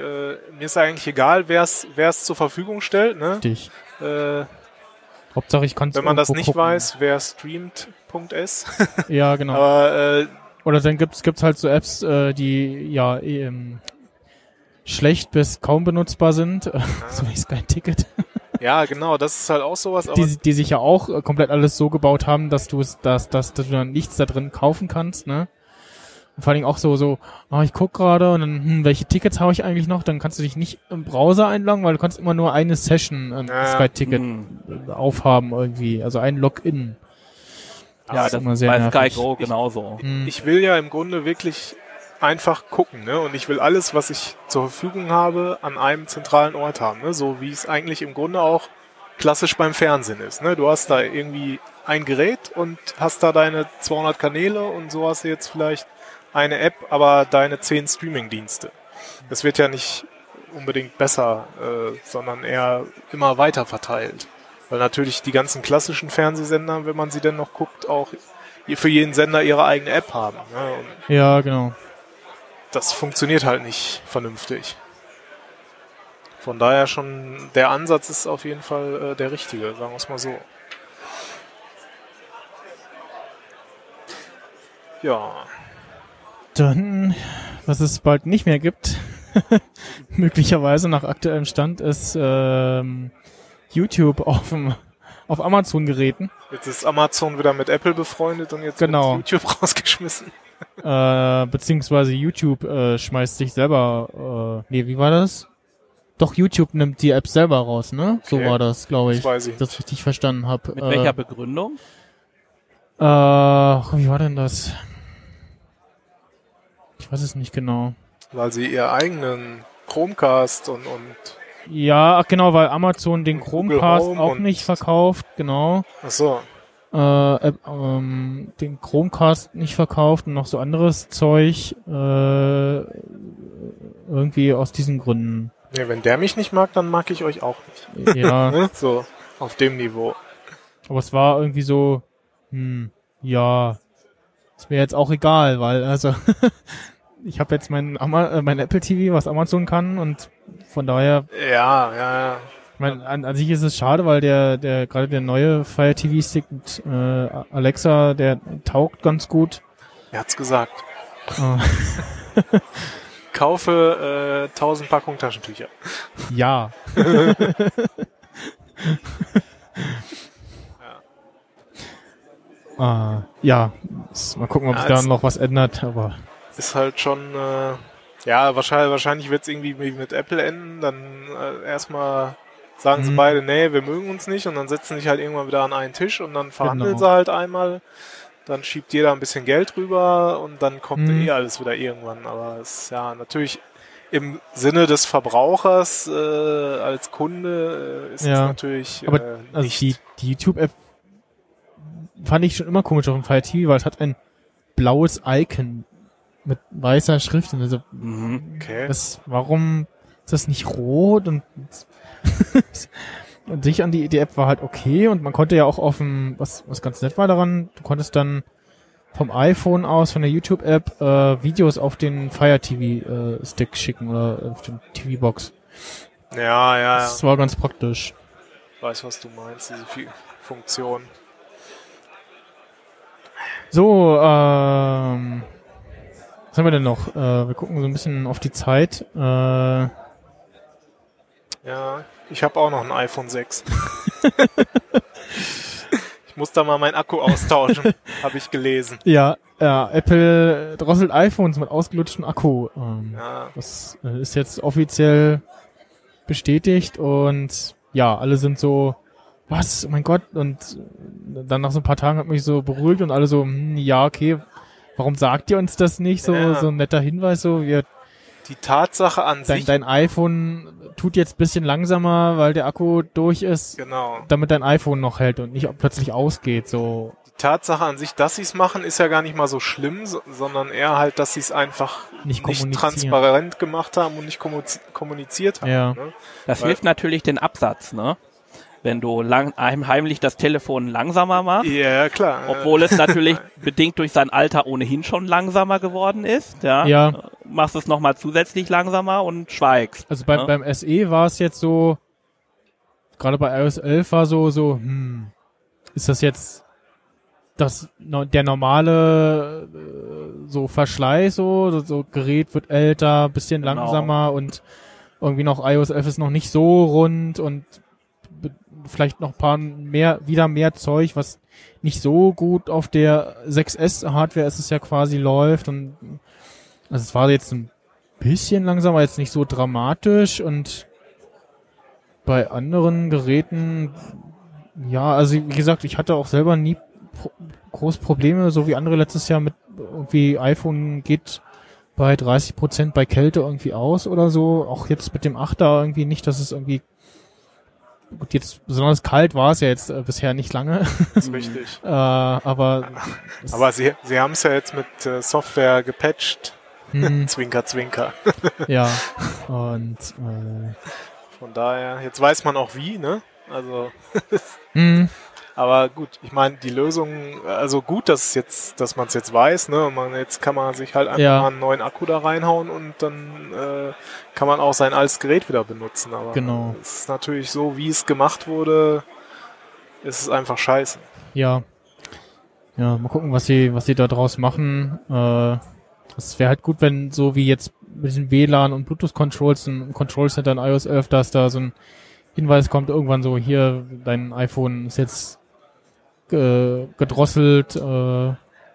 mir ist eigentlich egal, wer es es zur Verfügung stellt. Ne? dich. Äh, Hauptsache ich kann wenn man das nicht weiß, wer streamt.s. Ja, genau. (laughs) Aber äh, Oder dann gibt's gibt's halt so Apps, äh, die ja ähm, schlecht bis kaum benutzbar sind, (laughs) so wie Sky Ticket, ja, genau, das ist halt auch sowas. Aber die, die sich ja auch äh, komplett alles so gebaut haben, dass du es, dass, dass, dass du dann nichts da drin kaufen kannst, ne? Und vor allen Dingen auch so, so, ah, ich guck gerade und dann, hm, welche Tickets habe ich eigentlich noch? Dann kannst du dich nicht im Browser einloggen, weil du kannst immer nur eine Session ähm, Ja. Sky Ticket Hm. aufhaben irgendwie, also ein Login. Ja, das immer ist sehr bei nervig. Sky Go genauso. Hm. ich will ja im Grunde wirklich einfach gucken, ne? Und ich will alles, was ich zur Verfügung habe, an einem zentralen Ort haben, ne? So wie es eigentlich im Grunde auch klassisch beim Fernsehen ist, ne? Du hast da irgendwie ein Gerät und hast da deine 200 Kanäle und so hast du jetzt vielleicht eine App, aber deine 10 Streaming-Dienste. Das wird ja nicht unbedingt besser, äh, sondern eher immer weiter verteilt. Weil natürlich die ganzen klassischen Fernsehsender, wenn man sie denn noch guckt, auch für jeden Sender ihre eigene App haben. Ne? Ja, genau. Das funktioniert halt nicht vernünftig. Von daher schon, der Ansatz ist auf jeden Fall äh, der richtige, sagen wir es mal so. Ja, Dann, was es bald nicht mehr gibt, (laughs) möglicherweise nach aktuellem Stand, ist ähm, YouTube auf, dem, auf Amazon-Geräten. jetzt ist Amazon wieder mit Apple befreundet und jetzt Genau. wird YouTube (laughs) rausgeschmissen. Äh, beziehungsweise YouTube äh, schmeißt sich selber, äh, nee, wie war das? Doch, YouTube nimmt die App selber raus, ne? So Okay. war das, glaube ich. Das weiß ich das richtig verstanden habe. Mit äh, welcher Begründung? Äh, wie war denn das? Ich weiß es nicht genau. Weil sie ihr eigenen Chromecast und, und Ja, ach genau, weil Amazon den Chromecast auch nicht verkauft, genau. ach so, Äh, ähm, den Chromecast nicht verkauft und noch so anderes Zeug. Äh, irgendwie aus diesen Gründen. nee, wenn der mich nicht mag, dann mag ich euch auch nicht. Ja, (laughs) Ne? So, auf dem Niveau. aber es war irgendwie so, hm, ja, ist mir jetzt auch egal, weil also (laughs) ich habe jetzt mein, Ama äh, mein Apple TV, was Amazon kann und von daher Ja, ja, ja. Ich meine, an, an sich ist es schade, weil der, der gerade der neue Fire TV Stick mit äh, Alexa, der taugt ganz gut. Er hat's gesagt. Äh, (laughs) Kaufe äh, 1000 Packungen Taschentücher. ja. (laughs) ja, s- mal gucken, ob sich Ja, da es- noch was ändert, aber Ist halt schon, äh, ja, wahrscheinlich, wahrscheinlich wird's irgendwie wie mit Apple enden. Dann äh, erstmal sagen sie Mhm. beide, nee, wir mögen uns nicht und dann setzen sich halt irgendwann wieder an einen Tisch und dann verhandeln Genau. sie halt einmal. Dann schiebt jeder ein bisschen Geld rüber und dann kommt Mhm. eh alles wieder irgendwann. Aber es ist ja natürlich im Sinne des Verbrauchers äh, als Kunde äh, ist es Ja. natürlich Aber, äh, also nicht. die, die YouTube-App fand ich schon immer komisch auf dem Fire TV, weil es hat ein blaues Icon mit weißer Schrift. Und also, Mhm. okay. Das, warum ist das nicht rot und (laughs) und sich an die, die App war halt okay und man konnte ja auch auf dem, was, was ganz nett war daran, du konntest dann vom iPhone aus, von der YouTube-App, äh, Videos auf den Fire TV äh, Stick schicken oder auf den TV-Box. ja, ja, ja. Das war ganz praktisch. Weiß, was du meinst, diese Funktion. So, ähm, was haben wir denn noch? Äh, wir gucken so ein bisschen auf die Zeit. Äh, Ja, ich habe auch noch ein iPhone 6. (laughs) ich muss da mal meinen Akku austauschen, (laughs) habe ich gelesen. ja, ja, Apple drosselt iPhones mit ausgelutschten Akku. Ähm, Ja, Das äh, ist jetzt offiziell bestätigt und ja, alle sind so, was, oh mein Gott, und äh, dann nach so ein paar Tagen hat mich so beruhigt und alle so, hm, ja, okay, warum sagt ihr uns das nicht? So, Ja. so ein netter Hinweis, so, wir, die Tatsache an dein, sich, dein iPhone tut jetzt bisschen langsamer, weil der Akku durch ist, genau. damit dein iPhone noch hält und nicht plötzlich ausgeht, so. Die Tatsache an sich, dass sie es machen, ist ja gar nicht mal so schlimm, so, sondern eher halt, dass sie es einfach Nicht nicht transparent gemacht haben und nicht kommuniz- kommuniziert haben. Ja. Ne? Das Weil- hilft natürlich den Absatz, ne? Wenn du lang, heim- heimlich das Telefon langsamer machst, Ja, klar. obwohl es (laughs) natürlich bedingt durch sein Alter ohnehin schon langsamer geworden ist, ja. Ja. Machst es nochmal zusätzlich langsamer und schweigst. Also beim, Ja. beim SE war es jetzt so, gerade bei iOS 11 war so, so, hm, ist das jetzt das, der normale äh, so Verschleiß so, so, Gerät wird älter, bisschen Genau. langsamer und irgendwie noch iOS 11 ist noch nicht so rund und vielleicht noch paar mehr, wieder mehr Zeug, was nicht so gut auf der 6S Hardware ist es ja quasi läuft und also es war jetzt ein bisschen langsamer, jetzt nicht so dramatisch und bei anderen Geräten, ja, also wie gesagt, ich hatte auch selber nie pro groß Probleme, so wie andere letztes Jahr mit irgendwie iPhone geht bei 30 Prozent bei Kälte irgendwie aus oder so. Auch jetzt mit dem 8er irgendwie nicht, dass es irgendwie gut jetzt besonders kalt war es ja jetzt äh, bisher nicht lange, (laughs) richtig. äh, aber Aber sie, sie haben es ja jetzt mit äh, Software gepatcht. Hm, (laughs) Zwinker, zwinker. ja. (laughs) Und äh, Von daher, jetzt weiß man auch wie, ne? Also, (laughs) hm, aber gut, ich meine, die Lösung, also gut, dass es jetzt, dass man es jetzt weiß, ne? Und man, jetzt kann man sich halt einfach Ja. mal einen neuen Akku da reinhauen und dann äh, kann man auch sein altes Gerät wieder benutzen. Aber Genau. es ist natürlich so, wie es gemacht wurde, ist es einfach scheiße. ja. Ja, mal gucken, was sie, was sie da draus machen. Äh, es wäre halt gut, wenn so wie jetzt mit diesen WLAN und Bluetooth-Controls im Control Center in iOS 11, dass da so ein Hinweis kommt, irgendwann so, hier, dein iPhone ist jetzt ge gedrosselt, äh,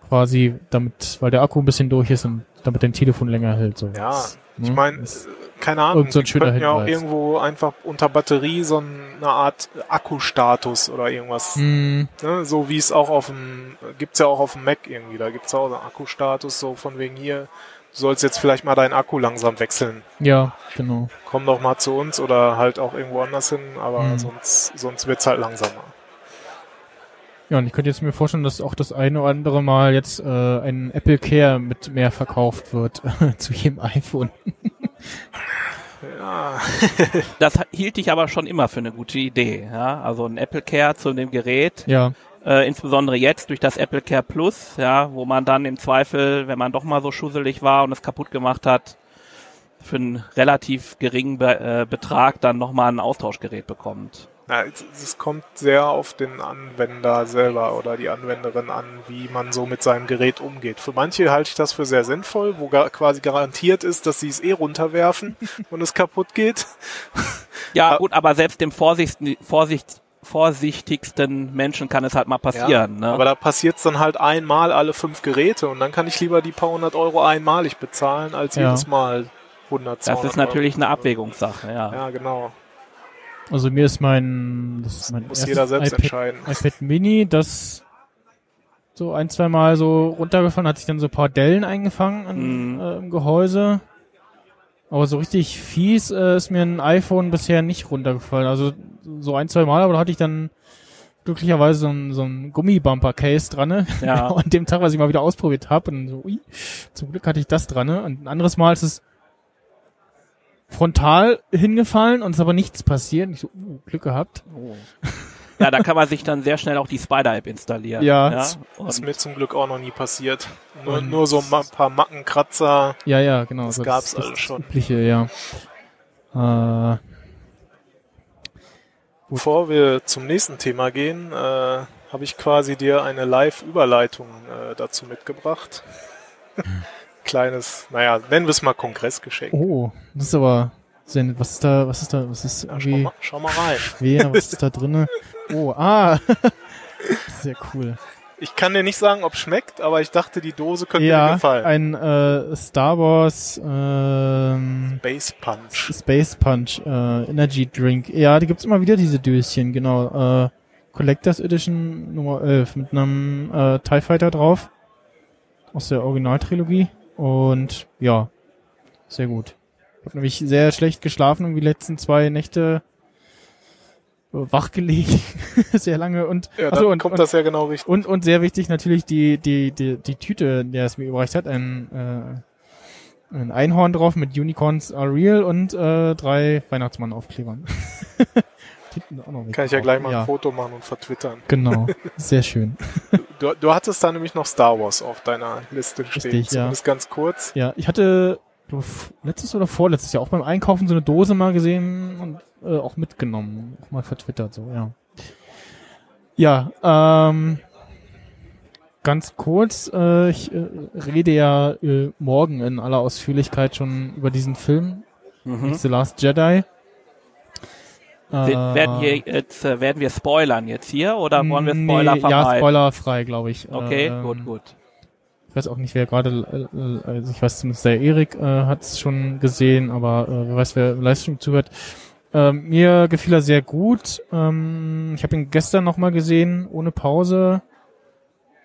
quasi, damit, weil der Akku ein bisschen durch ist und damit dein Telefon länger hält. So. Ja, Das, ich ne, meine, ist- keine Ahnung, so die könnten ja auch irgendwo einfach unter Batterie so eine Art Akkustatus oder irgendwas Hm, Ne, so wie es auch auf dem, gibt's ja auch auf dem Mac irgendwie, da gibt's auch einen Akkustatus, so von wegen hier, du sollst jetzt vielleicht mal deinen Akku langsam wechseln. ja, genau. Komm doch mal zu uns oder halt auch irgendwo anders hin, aber Mhm. sonst, sonst wird's halt langsamer. Ja, und ich könnte jetzt mir vorstellen, dass auch das eine oder andere Mal jetzt äh, ein Apple Care mit mehr verkauft wird (laughs) zu jedem iPhone. Ja, (laughs) Das hielt ich aber schon immer für eine gute Idee. Ja? Also ein Apple Care zu dem Gerät, Ja, äh, insbesondere jetzt durch das Apple Care Plus, ja, wo man dann im Zweifel, wenn man doch mal so schusselig war und es kaputt gemacht hat, für einen relativ geringen Be äh, Betrag dann nochmal ein Austauschgerät bekommt. Na, es, es kommt sehr auf den Anwender selber oder die Anwenderin an, wie man so mit seinem Gerät umgeht. Für manche halte ich das für sehr sinnvoll, wo gar, quasi garantiert ist, dass sie es eh runterwerfen (laughs) und es kaputt geht. Ja, gut, aber selbst dem Vorsicht, Vorsicht, vorsichtigsten Menschen kann es halt mal passieren. ne? Aber da passiert's dann halt einmal alle fünf Geräte und dann kann ich lieber die paar hundert Euro einmalig bezahlen, als Ja. jedes Mal 100, 200 das ist natürlich Euro. eine Abwägungssache, ja. Ja, genau. Also mir ist mein, das ist mein Muss jeder selbst iPad, entscheiden. iPad Mini, das so ein, zwei Mal so runtergefallen, hat sich dann so ein paar Dellen eingefangen an, Mhm. äh, im Gehäuse. Aber so richtig fies äh, ist mir ein iPhone bisher nicht runtergefallen. Also so ein, zwei Mal, aber da hatte ich dann glücklicherweise so ein, so ein Gummibumper-Case dran. Ne? Ja. (laughs) An dem Tag, was ich mal wieder ausprobiert habe. Und so, ui, zum Glück hatte ich das dran. Ne? Und ein anderes Mal ist es frontal hingefallen und es ist aber nichts passiert. Ich so, uh, Glück gehabt. Oh. Ja, da kann man sich dann sehr schnell auch die Spider-App installieren. Ja. ja? Ist mir zum Glück auch noch nie passiert. Nur, nur so ein paar Mackenkratzer. Ja, ja, genau. Das so gab's das, alles das schon. Übliche, ja. Äh, Bevor wir zum nächsten Thema gehen, äh, habe ich quasi dir eine Live-Überleitung äh, dazu mitgebracht. (laughs) Kleines, naja, nennen wir es mal Kongressgeschenk. oh, das ist aber. Was ist da, was ist da, was ist Ja, schau, irgendwie mal, schau mal rein. schwer, was ist da drinne? (laughs) Oh, ah, (laughs) sehr cool. Ich kann dir nicht sagen, ob schmeckt, aber ich dachte, die Dose könnte mir Ja, gefallen. ein äh, Star Wars ähm, Base Punch. Space Punch äh, Energy Drink. Ja, die gibt's immer wieder, diese Döschen, genau. Äh, Collectors Edition Nummer 11 mit einem äh, TIE Fighter drauf. Aus der Originaltrilogie. Und ja, sehr gut. Ich habe nämlich sehr schlecht geschlafen und die letzten zwei Nächte wach gelegen. (laughs) sehr lange und, Ja, ach dann so, und, kommt und, das ja genau richtig. und, und sehr wichtig natürlich die, die, die, die Tüte, der es mir überreicht hat. Ein, äh, ein Einhorn drauf mit Unicorns are real und äh, drei Weihnachtsmann-Aufklebern. (laughs) Hinten auch noch weg Kann ich ja gleich mal ja, ein Foto machen und vertwittern. Genau, (laughs) sehr schön. Du, du hattest da nämlich noch Star Wars auf deiner Liste stehen. Richtig, ja. Zumindest ganz kurz. Ja, ich hatte letztes oder vorletztes Jahr auch beim Einkaufen so eine Dose mal gesehen und äh, auch mitgenommen, auch mal vertwittert, so, ja. Ja, ähm, ganz kurz, äh, ich äh, rede ja äh, morgen in aller Ausführlichkeit schon über diesen Film, mhm. The Last Jedi. Wir- werden, wir jetzt, äh, werden wir spoilern jetzt hier oder wollen wir Spoiler nee, Ja, vermeiden? spoilerfrei, glaube ich. Okay, Ähm, gut, gut. Ich weiß auch nicht, wer gerade, äh, äh, also ich weiß zumindest, der Erik äh, hat es schon gesehen, aber äh, wer weiß, wer Livestream zuhört. Ähm, mir gefiel er sehr gut. Ähm, ich habe ihn gestern nochmal gesehen, ohne Pause.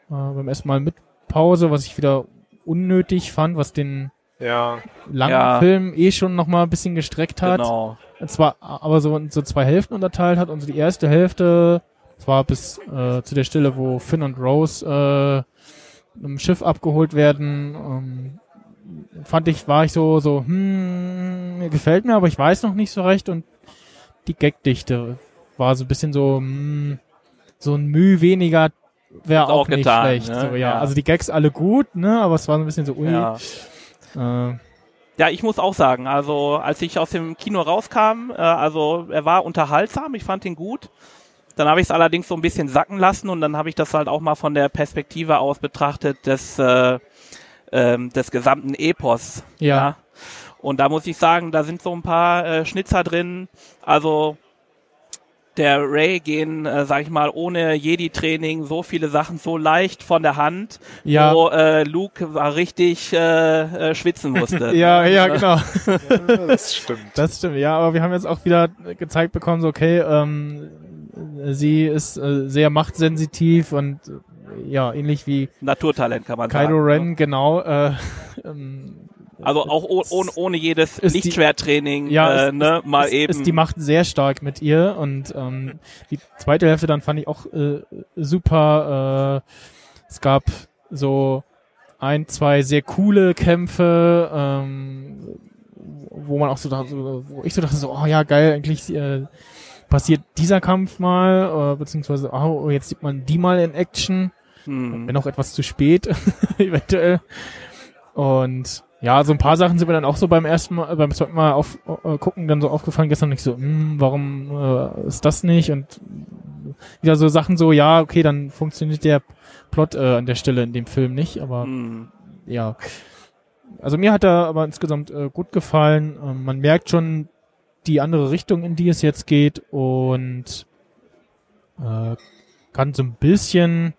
Äh, beim ersten Mal mit Pause, was ich wieder unnötig fand, was den Ja, langen Ja. Film eh schon nochmal ein bisschen gestreckt hat. Genau. Und zwar aber so in so zwei Hälften unterteilt hat und so die erste Hälfte, das war bis äh, zu der Stelle, wo Finn und Rose äh, im Schiff abgeholt werden, ähm, fand ich, war ich so, so, hm, gefällt mir, aber ich weiß noch nicht so recht und die Gagdichte war so ein bisschen so, hm, so ein Mühe weniger wäre auch, auch nicht getan, schlecht. ne? So, ja. Ja. Also die Gags alle gut, ne, aber es war so ein bisschen so, ui. Ja. Äh, Ja, ich muss auch sagen, also als ich aus dem Kino rauskam, äh, also er war unterhaltsam, ich fand ihn gut. Dann habe ich es allerdings so ein bisschen sacken lassen und dann habe ich das halt auch mal von der Perspektive aus betrachtet des, äh, ähm, des gesamten Epos. Ja. Und da muss ich sagen, da sind so ein paar äh, Schnitzer drin. Also der Ray gehen, äh, sag ich mal, ohne Jedi-Training so viele Sachen so leicht von der Hand, Ja. wo äh, Luke war richtig äh, äh, schwitzen (laughs) musste. ja, ja, genau. Ja, das stimmt. (laughs) Das stimmt, ja, aber wir haben jetzt auch wieder gezeigt bekommen, so okay, ähm, sie ist äh, sehr machtsensitiv und äh, ja, ähnlich wie Naturtalent kann man Kylo sagen. Ren, genau. Äh, (laughs) ähm, Also auch oh, ohne, ohne jedes Lichtschwerttraining, ja, äh, ne, mal ist, eben. ist die Macht sehr stark mit ihr und ähm, die zweite Hälfte dann fand ich auch äh, super. Äh, es gab so ein, zwei sehr coole Kämpfe, ähm, wo man auch so dachte, wo ich so dachte, so, oh ja, geil, eigentlich äh, passiert dieser Kampf mal, äh, beziehungsweise, oh, jetzt sieht man die mal in Action hm. wenn auch etwas zu spät, (laughs) eventuell. Und ja, so ein paar Sachen sind mir dann auch so beim ersten Mal, beim zweiten Mal auf, äh, gucken dann so aufgefallen, gestern nicht so, hm, warum äh, ist das nicht? Und wieder so Sachen so, ja, okay, dann funktioniert der Plot äh, an der Stelle in dem Film nicht, aber Hm. ja. Also mir hat er aber insgesamt äh, gut gefallen. Ähm, man merkt schon die andere Richtung, in die es jetzt geht und äh, kann so ein bisschen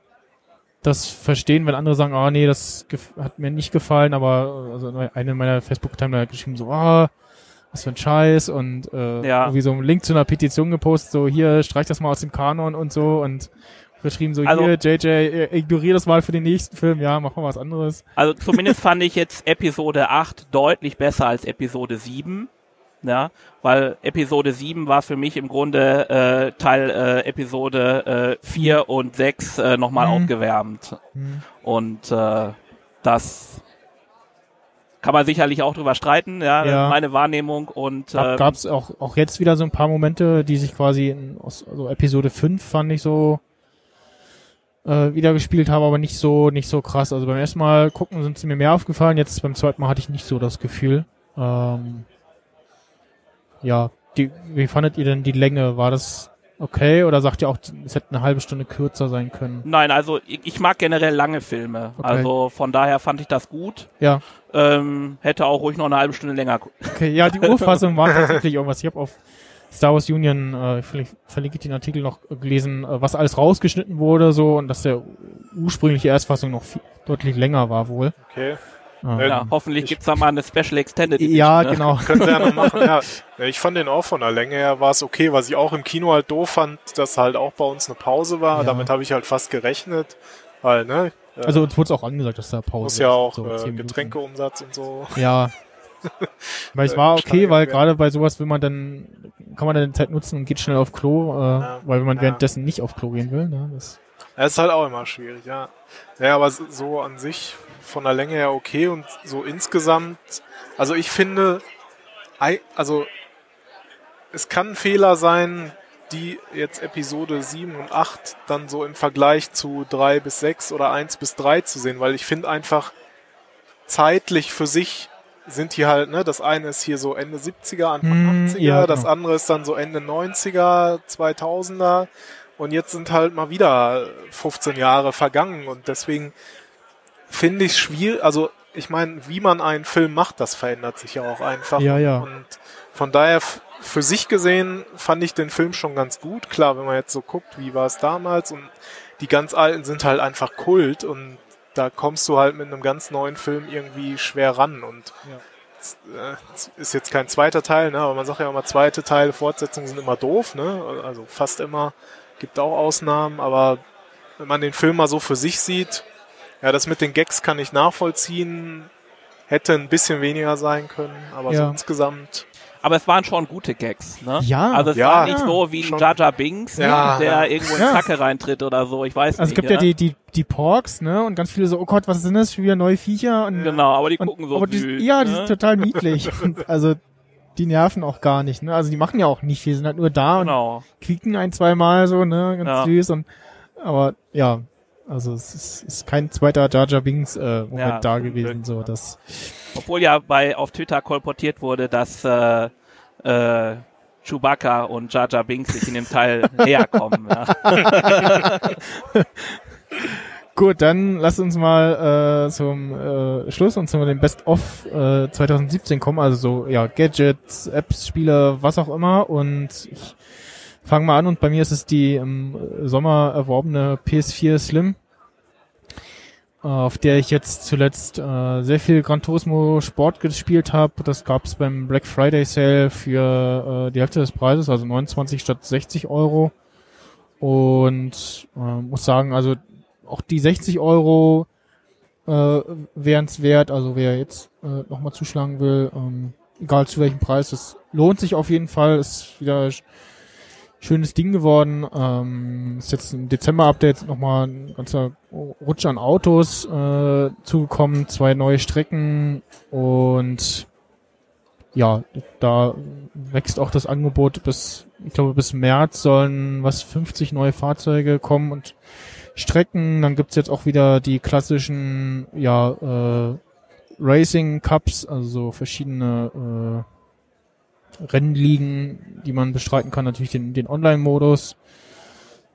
das verstehen, wenn andere sagen, ah nee, das hat mir nicht gefallen, aber also eine meiner Facebook-Timeline hat geschrieben so, ah, was für ein Scheiß und äh, Ja. irgendwie so einen Link zu einer Petition gepostet, so hier, streich das mal aus dem Kanon und so und geschrieben so, Also- hier, JJ, äh, ignorier das mal für den nächsten Film, ja, mach mal was anderes. Also zumindest fand ich jetzt Episode 8 deutlich besser als Episode 7. Ja, weil Episode 7 war für mich im Grunde äh, Teil äh, Episode äh, 4 und 6 äh, nochmal Mhm. aufgewärmt. Hm. Und äh, das kann man sicherlich auch drüber streiten, ja, Ja. meine Wahrnehmung und Gab, ähm, gab's auch, auch jetzt wieder so ein paar Momente, die sich quasi in aus, also Episode 5 fand ich so äh, wieder gespielt haben, aber nicht so nicht so krass. Also beim ersten Mal gucken sind sie mir mehr aufgefallen, jetzt beim zweiten Mal hatte ich nicht so das Gefühl. Ähm, ja, die, wie fandet ihr denn die Länge? War das okay oder sagt ihr auch, es hätte eine halbe Stunde kürzer sein können? Nein, also ich, ich mag generell lange Filme. Okay. Also von daher fand ich das gut. Ja, Ähm, hätte auch ruhig noch eine halbe Stunde länger. (laughs) okay. Ja, die (laughs) Urfassung war tatsächlich irgendwas. Ich habe auf Star Wars Union, äh, vielleicht verlinke ich den Artikel noch äh, gelesen, äh, was alles rausgeschnitten wurde, so und dass der ursprüngliche Erstfassung noch viel, deutlich länger war wohl. Okay. Ähm, Ja, hoffentlich gibt's da mal eine Special Extended Edition. ja, ne? genau. (laughs) Können sie ja noch machen, ja. (laughs) Ja, Ich fand den auch von der Länge her war es okay, was ich auch im Kino halt doof fand, dass halt auch bei uns eine Pause war. Ja. Damit habe ich halt fast gerechnet. Weil, ne? äh, Also uns wurde es auch angesagt, dass da Pause muss ja ist, auch so äh. Getränkeumsatz und so. Ja. (laughs) weil es Äh, war okay, weil gerade bei sowas will man dann, kann man dann die Zeit nutzen und geht schnell auf Klo, äh, Ja. weil wenn man Ja. währenddessen nicht auf Klo gehen will, ne, das, Das ist halt auch immer schwierig, ja. Ja, aber so an sich von der Länge her okay und so insgesamt, also ich finde, also es kann ein Fehler sein, die jetzt Episode 7 und 8 dann so im Vergleich zu 3 bis 6 oder 1 bis 3 zu sehen, weil ich finde einfach zeitlich für sich sind die halt, ne, das eine ist hier so Ende 70er, Anfang Hm, 80er, ja, das genau. andere ist dann so Ende 90er, 2000er und jetzt sind halt mal wieder 15 Jahre vergangen und deswegen finde ich schwierig, also ich meine, wie man einen Film macht, das verändert sich ja auch einfach. Ja, ja. Und von daher für sich gesehen fand ich den Film schon ganz gut. Klar, wenn man jetzt so guckt, wie war es damals und die ganz alten sind halt einfach Kult und da kommst du halt mit einem ganz neuen Film irgendwie schwer ran und es, äh, ist jetzt kein zweiter Teil, ne, aber man sagt ja immer, zweite Teile, Fortsetzungen sind immer doof, ne, also fast immer, gibt auch Ausnahmen, aber wenn man den Film mal so für sich sieht, ja, das mit den Gags kann ich nachvollziehen, hätte ein bisschen weniger sein können, aber so Ja. insgesamt, Aber es waren schon gute Gags, ne? Ja. Also es Ja. war nicht Ja. so wie ein Schon. Jar Binks, Ja. der irgendwo in Ja. Zacke reintritt oder so, ich weiß Also es nicht. gibt ja ne? die, die, die Porks, ne? Und ganz viele so, oh Gott, was sind das für wieder neue Viecher? Und, Genau, aber die und, gucken so aber die, süß. Ja, die ne? sind total niedlich. (laughs) und also die nerven auch gar nicht, ne? Also die machen ja auch nicht viel, sind halt nur da und Genau. quieken ein, zwei Mal so, ne? Ganz Ja. süß und aber ja, also es ist, ist kein zweiter Jar Jar Binks äh, Moment Ja, da zum gewesen, Glück, so ja. das Obwohl ja bei auf Twitter kolportiert wurde, dass äh, äh, Chewbacca und Jar Jar Binks sich in dem Teil (laughs) näher kommen. Ja. (laughs) Gut, dann lass uns mal äh, zum äh, Schluss und zu dem Best of äh, 2017 kommen. Also so, ja, Gadgets, Apps, Spiele, was auch immer. Und ich fange mal an und bei mir ist es die im Sommer erworbene PS4 Slim, äh, auf der ich jetzt zuletzt äh, sehr viel Gran Turismo Sport gespielt habe. Das gab's beim Black Friday Sale für äh, die Hälfte des Preises, also 29 statt 60 Euro. Und äh, muss sagen, also auch die 60 Euro äh, wären es wert. Also wer jetzt äh, nochmal zuschlagen will, ähm, egal zu welchem Preis, es lohnt sich auf jeden Fall. Ist wieder schönes Ding geworden. Ähm, ist jetzt im Dezember-Update nochmal ein ganzer Rutsch an Autos äh, zugekommen, zwei neue Strecken und ja, da wächst auch das Angebot bis, ich glaube, bis März sollen was 50 neue Fahrzeuge kommen und Strecken. Dann gibt's jetzt auch wieder die klassischen, ja, äh, Racing Cups, also so verschiedene äh, Rennligen, die man bestreiten kann. Natürlich den, den Online-Modus.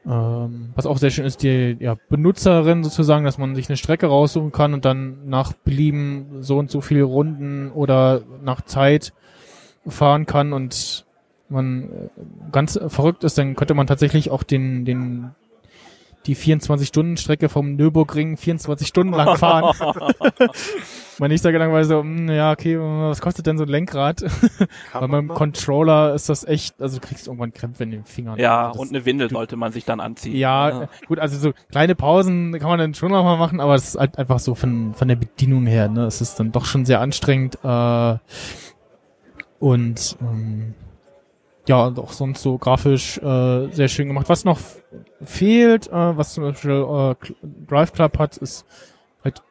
Ähm, was auch sehr schön ist, die ja, Benutzerin sozusagen, dass man sich eine Strecke raussuchen kann und dann nach Belieben so und so viele Runden oder nach Zeit fahren kann und man äh, ganz verrückt ist, dann könnte man tatsächlich auch den, den die 24-Stunden-Strecke vom Nürburgring 24 Stunden lang fahren. (laughs) mein nächster Gedanke war so, hm, ja, okay, was kostet denn so ein Lenkrad? (laughs) Bei meinem. Controller ist das echt, also du kriegst irgendwann Krämpfe in den Fingern. ja, Also das, und eine Windel sollte man sich dann anziehen. ja, äh, gut, also so kleine Pausen kann man dann schon noch mal machen, aber es ist halt einfach so von, von der Bedienung her, ne, es ist dann doch schon sehr anstrengend, äh, und, ähm, ja, und auch sonst so grafisch äh, sehr schön gemacht. Was noch fehlt, äh, was zum Beispiel äh, Drive Club hat, ist halt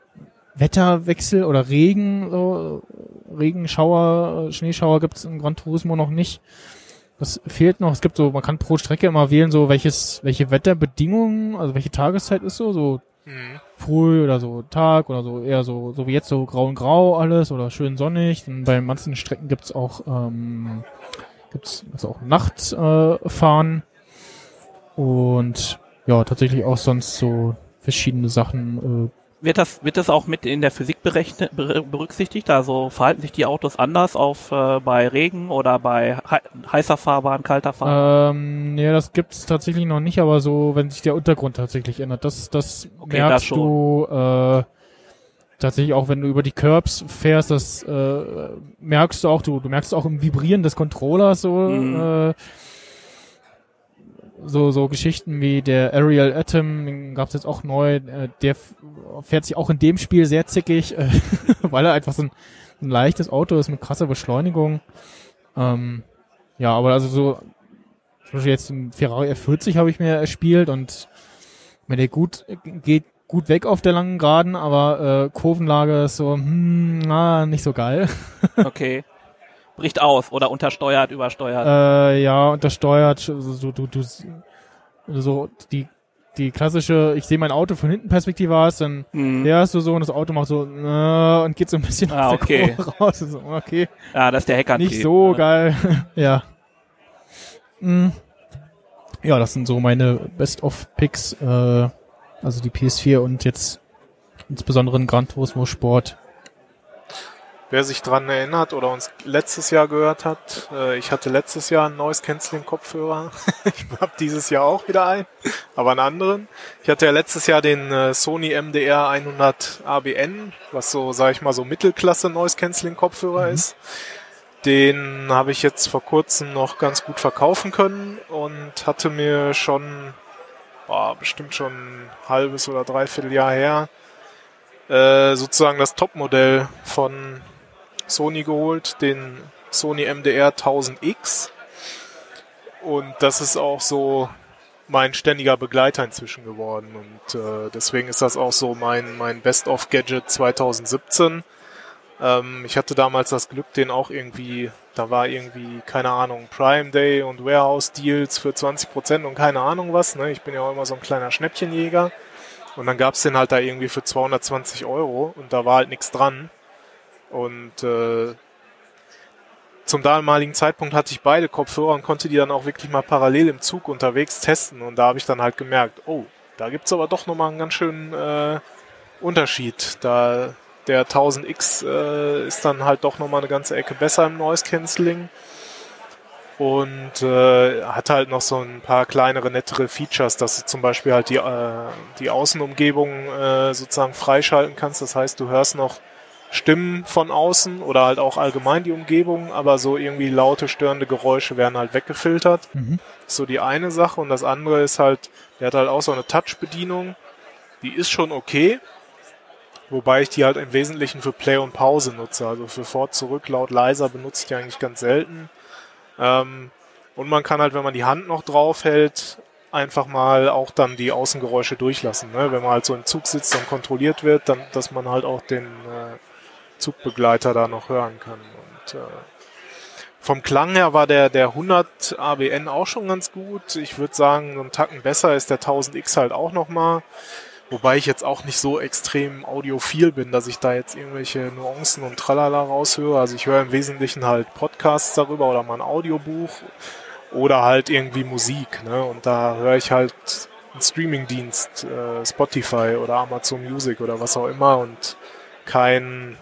Wetterwechsel oder Regen, so Regenschauer, Schneeschauer gibt's in Gran Turismo noch nicht. Das fehlt noch. Es gibt so, man kann pro Strecke immer wählen, so welches, welche Wetterbedingungen, also welche Tageszeit ist so, so Mhm. früh oder so Tag oder so eher so, so wie jetzt so grau und grau alles oder schön sonnig. Und bei manchen Strecken gibt's auch, ähm, gibt's also auch Nachtfahren äh, und ja, tatsächlich auch sonst so verschiedene Sachen. Wird das, wird das auch mit in der Physik berechnet, ber- berücksichtigt? Also verhalten sich die Autos anders auf äh, bei Regen oder bei hei heißer Fahrbahn, kalter Äh, Fahrbahn? ähm, ja, das gibt's tatsächlich noch nicht, aber so, wenn sich der Untergrund tatsächlich ändert, das, das Okay, merkst das du äh, tatsächlich auch, wenn du über die Curbs fährst, das äh, merkst du auch, du, du merkst auch im Vibrieren des Controllers so, Mhm. äh, so, so Geschichten wie der Aerial Atom, den gab's jetzt auch neu, äh, der fährt sich auch in dem Spiel sehr zickig, (laughs) äh, weil er einfach so ein, ein leichtes Auto ist mit krasser Beschleunigung. Ähm, ja, aber also so, zum Beispiel jetzt den Ferrari F40 habe ich mir erspielt und wenn der gut geht gut weg auf der langen Geraden, aber äh, Kurvenlage ist so, hm, na, nicht so geil. (laughs) Okay. Bricht aus oder untersteuert, übersteuert. Äh, ja, untersteuert, so, du, du, so die, die klassische, ich sehe mein Auto von hinten Perspektive hast, dann Hm. fährst du so und das Auto macht so äh, und geht so ein bisschen Ah, aus der okay. Kurve raus. So, okay, Ja, das ist der Hackantrieb. nicht so ne? geil. (laughs) ja. Mm. Ja, das sind so meine Best-of-Picks, äh, also die PS4 und jetzt insbesondere in Gran Turismo Sport. Wer sich dran erinnert oder uns letztes Jahr gehört hat, äh, ich hatte letztes Jahr einen Noise Cancelling Kopfhörer. (laughs) ich habe dieses Jahr auch wieder einen, aber einen anderen. Ich hatte ja letztes Jahr den äh, Sony MDR 100 ABN, was so, sag ich mal, so Mittelklasse Noise Cancelling Kopfhörer ist. Den habe ich jetzt vor kurzem noch ganz gut verkaufen können und hatte mir schon, boah, bestimmt schon ein halbes oder dreiviertel Jahr her, äh, sozusagen das Topmodell von Sony geholt, den Sony MDR 1000X. Und das ist auch so, mein ständiger Begleiter inzwischen geworden. Und äh, deswegen ist das auch so mein, mein Best-of-Gadget 2017. Ähm, ich hatte damals das Glück, den auch irgendwie, da war irgendwie, keine Ahnung, Prime Day und Warehouse Deals für 20% und keine Ahnung was. Ne? Ich bin ja auch immer so ein kleiner Schnäppchenjäger. Und dann gab's den halt da irgendwie für 220 Euro und da war halt nichts dran. Und äh, zum damaligen Zeitpunkt hatte ich beide Kopfhörer und konnte die dann auch wirklich mal parallel im Zug unterwegs testen. Und da habe ich dann halt gemerkt, oh, da gibt's aber doch nochmal einen ganz schönen äh, Unterschied. Da der 1000X äh, ist dann halt doch nochmal eine ganze Ecke besser im Noise Cancelling und äh, hat halt noch so ein paar kleinere, nettere Features, dass du zum Beispiel halt die, äh, die Außenumgebung äh, sozusagen freischalten kannst. Das heißt, du hörst noch Stimmen von außen oder halt auch allgemein die Umgebung, aber so irgendwie laute, störende Geräusche werden halt weggefiltert. Mhm. So die eine Sache. Und das andere ist halt, der hat halt auch so eine Touch-Bedienung. Die ist schon okay, wobei ich die halt im Wesentlichen für Play und Pause nutze. Also für Fort, zurück, laut, leiser benutze ich die eigentlich ganz selten. Ähm, und man kann halt, wenn man die Hand noch drauf hält, einfach mal auch dann die Außengeräusche durchlassen. Ne? Wenn man halt so im Zug sitzt und kontrolliert wird, dann, dass man halt auch den äh, Zugbegleiter da noch hören kann. Und äh, vom Klang her war der, der 100 ABN auch schon ganz gut. Ich würde sagen, so einen Tacken besser ist der 1000X halt auch nochmal. Wobei ich jetzt auch nicht so extrem audiophil bin, dass ich da jetzt irgendwelche Nuancen und Tralala raushöre. Also ich höre im Wesentlichen halt Podcasts darüber oder mal ein Audiobuch oder halt irgendwie Musik. Ne? Und da höre ich halt einen Streamingdienst, äh, Spotify oder Amazon Music oder was auch immer und kein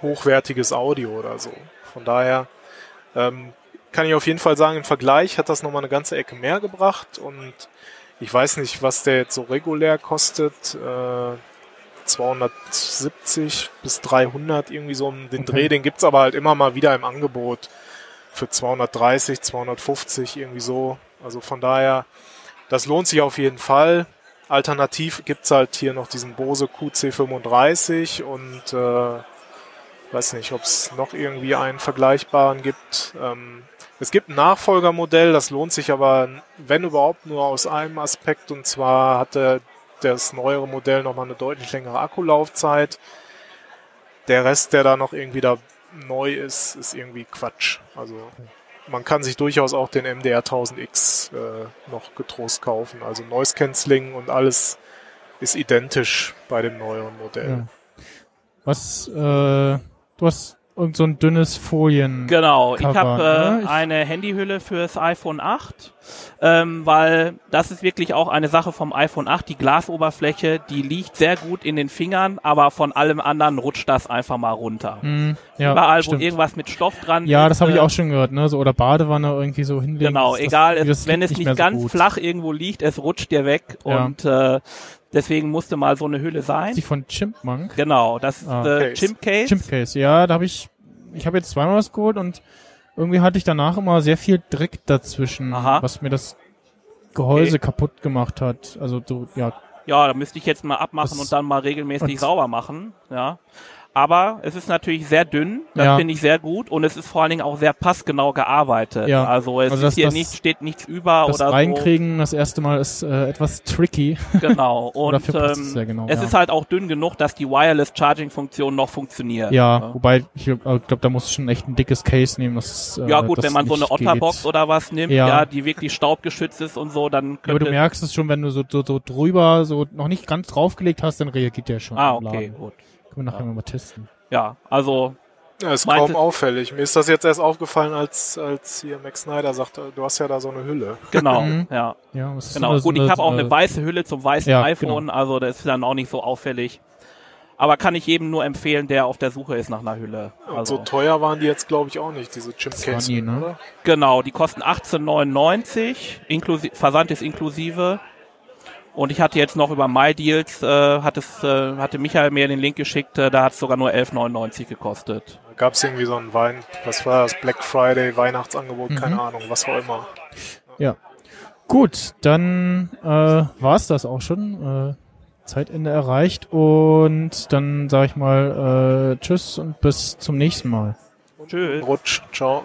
hochwertiges Audio oder so. Von daher ähm, kann ich auf jeden Fall sagen, im Vergleich hat das nochmal eine ganze Ecke mehr gebracht und ich weiß nicht, was der jetzt so regulär kostet. Äh, 270 bis 300 irgendwie so um den Dreh. Den gibt's aber halt immer mal wieder im Angebot für 230, 250 irgendwie so. Also von daher, das lohnt sich auf jeden Fall. Alternativ gibt's halt hier noch diesen Bose QC35 und äh, weiß nicht, ob es noch irgendwie einen vergleichbaren gibt. Ähm, es gibt ein Nachfolgermodell, das lohnt sich aber, wenn überhaupt, nur aus einem Aspekt. Und zwar hat der, das neuere Modell nochmal eine deutlich längere Akkulaufzeit. Der Rest, der da noch irgendwie da neu ist, ist irgendwie Quatsch. Also man kann sich durchaus auch den MDR 1000X äh, noch getrost kaufen. Also Noise Cancelling und alles ist identisch bei dem neueren Modell. Ja. Was, äh, du hast irgend so ein dünnes Folien. Genau, ich habe äh, ne? Eine Handyhülle fürs iPhone 8, ähm, weil das ist wirklich auch eine Sache vom iPhone 8. Die Glasoberfläche, die liegt sehr gut in den Fingern, aber von allem anderen rutscht das einfach mal runter. Hm, ja, Überall, stimmt. wo irgendwas mit Stoff dran Ja, das habe ich äh, auch schon gehört, ne? So oder Badewanne irgendwie so hinlegen. Genau, das- egal, das es, wenn es nicht so ganz gut. flach irgendwo liegt, es rutscht dir weg Ja. und äh, deswegen musste mal so eine Hülle Ist sein. die von Chimpmunk. Genau, das ist Ah. äh, Case. Chimp Case. Chimpcase, ja, da habe ich, ich habe jetzt zweimal was geholt und irgendwie hatte ich danach immer sehr viel Dreck dazwischen, Aha. was mir das Gehäuse Okay. kaputt gemacht hat. Also so, ja, Ja, da müsste ich jetzt mal abmachen Das- und dann mal regelmäßig sauber machen. Ja. Aber es ist natürlich sehr dünn, das Ja. finde ich sehr gut und es ist vor allen Dingen auch sehr passgenau gearbeitet. Ja. Also es Also ist das- hier das- nicht, steht nichts über das oder Reinkriegen das erste Mal ist äh, etwas tricky. so. Genau. (laughs) Und ähm, genau, es ja. ist halt auch dünn genug, dass die Wireless Charging Funktion noch funktioniert. Ja, wobei ich glaube, da muss ich schon echt ein dickes Case nehmen. Das, ist, äh, Ja gut, wenn man so eine Otterbox geht. oder was nimmt, Ja. die wirklich staubgeschützt ist und so, dann Ja, aber könnte... du merkst es schon, wenn du so, so, so drüber, so noch nicht ganz draufgelegt hast, dann reagiert der schon. ah, okay, gut. Können wir nachher mal testen. Ja, also Ja, ist kaum auffällig. Mir ist das jetzt erst aufgefallen, als, als hier Max Snyder sagte, du hast ja da so eine Hülle. genau, (laughs) Mhm. ja. Ja, das ist Genau, so gut, so ich habe auch so eine weiße Hülle zum weißen Ja, iPhone, genau. also das ist dann auch nicht so auffällig. Aber kann ich jedem nur empfehlen, der auf der Suche ist nach einer Hülle. Und Also, so teuer waren die jetzt, glaube ich, auch nicht, diese Chip Das war Case, nie, ne? genau, die kosten 18,99, inklusi Versand ist inklusive. Und ich hatte jetzt noch über MyDeals, äh, hat es, äh, hatte Michael mir den Link geschickt, äh, da hat es sogar nur 11,99 gekostet. Da gab es irgendwie so ein Wein, was war das, Black Friday, Weihnachtsangebot, Mhm. keine Ahnung, was auch immer. Ja. Gut, dann äh, war's das auch schon. Äh, Zeitende erreicht und dann sage ich mal äh, Tschüss und bis zum nächsten Mal. Tschüss. Rutsch, ciao.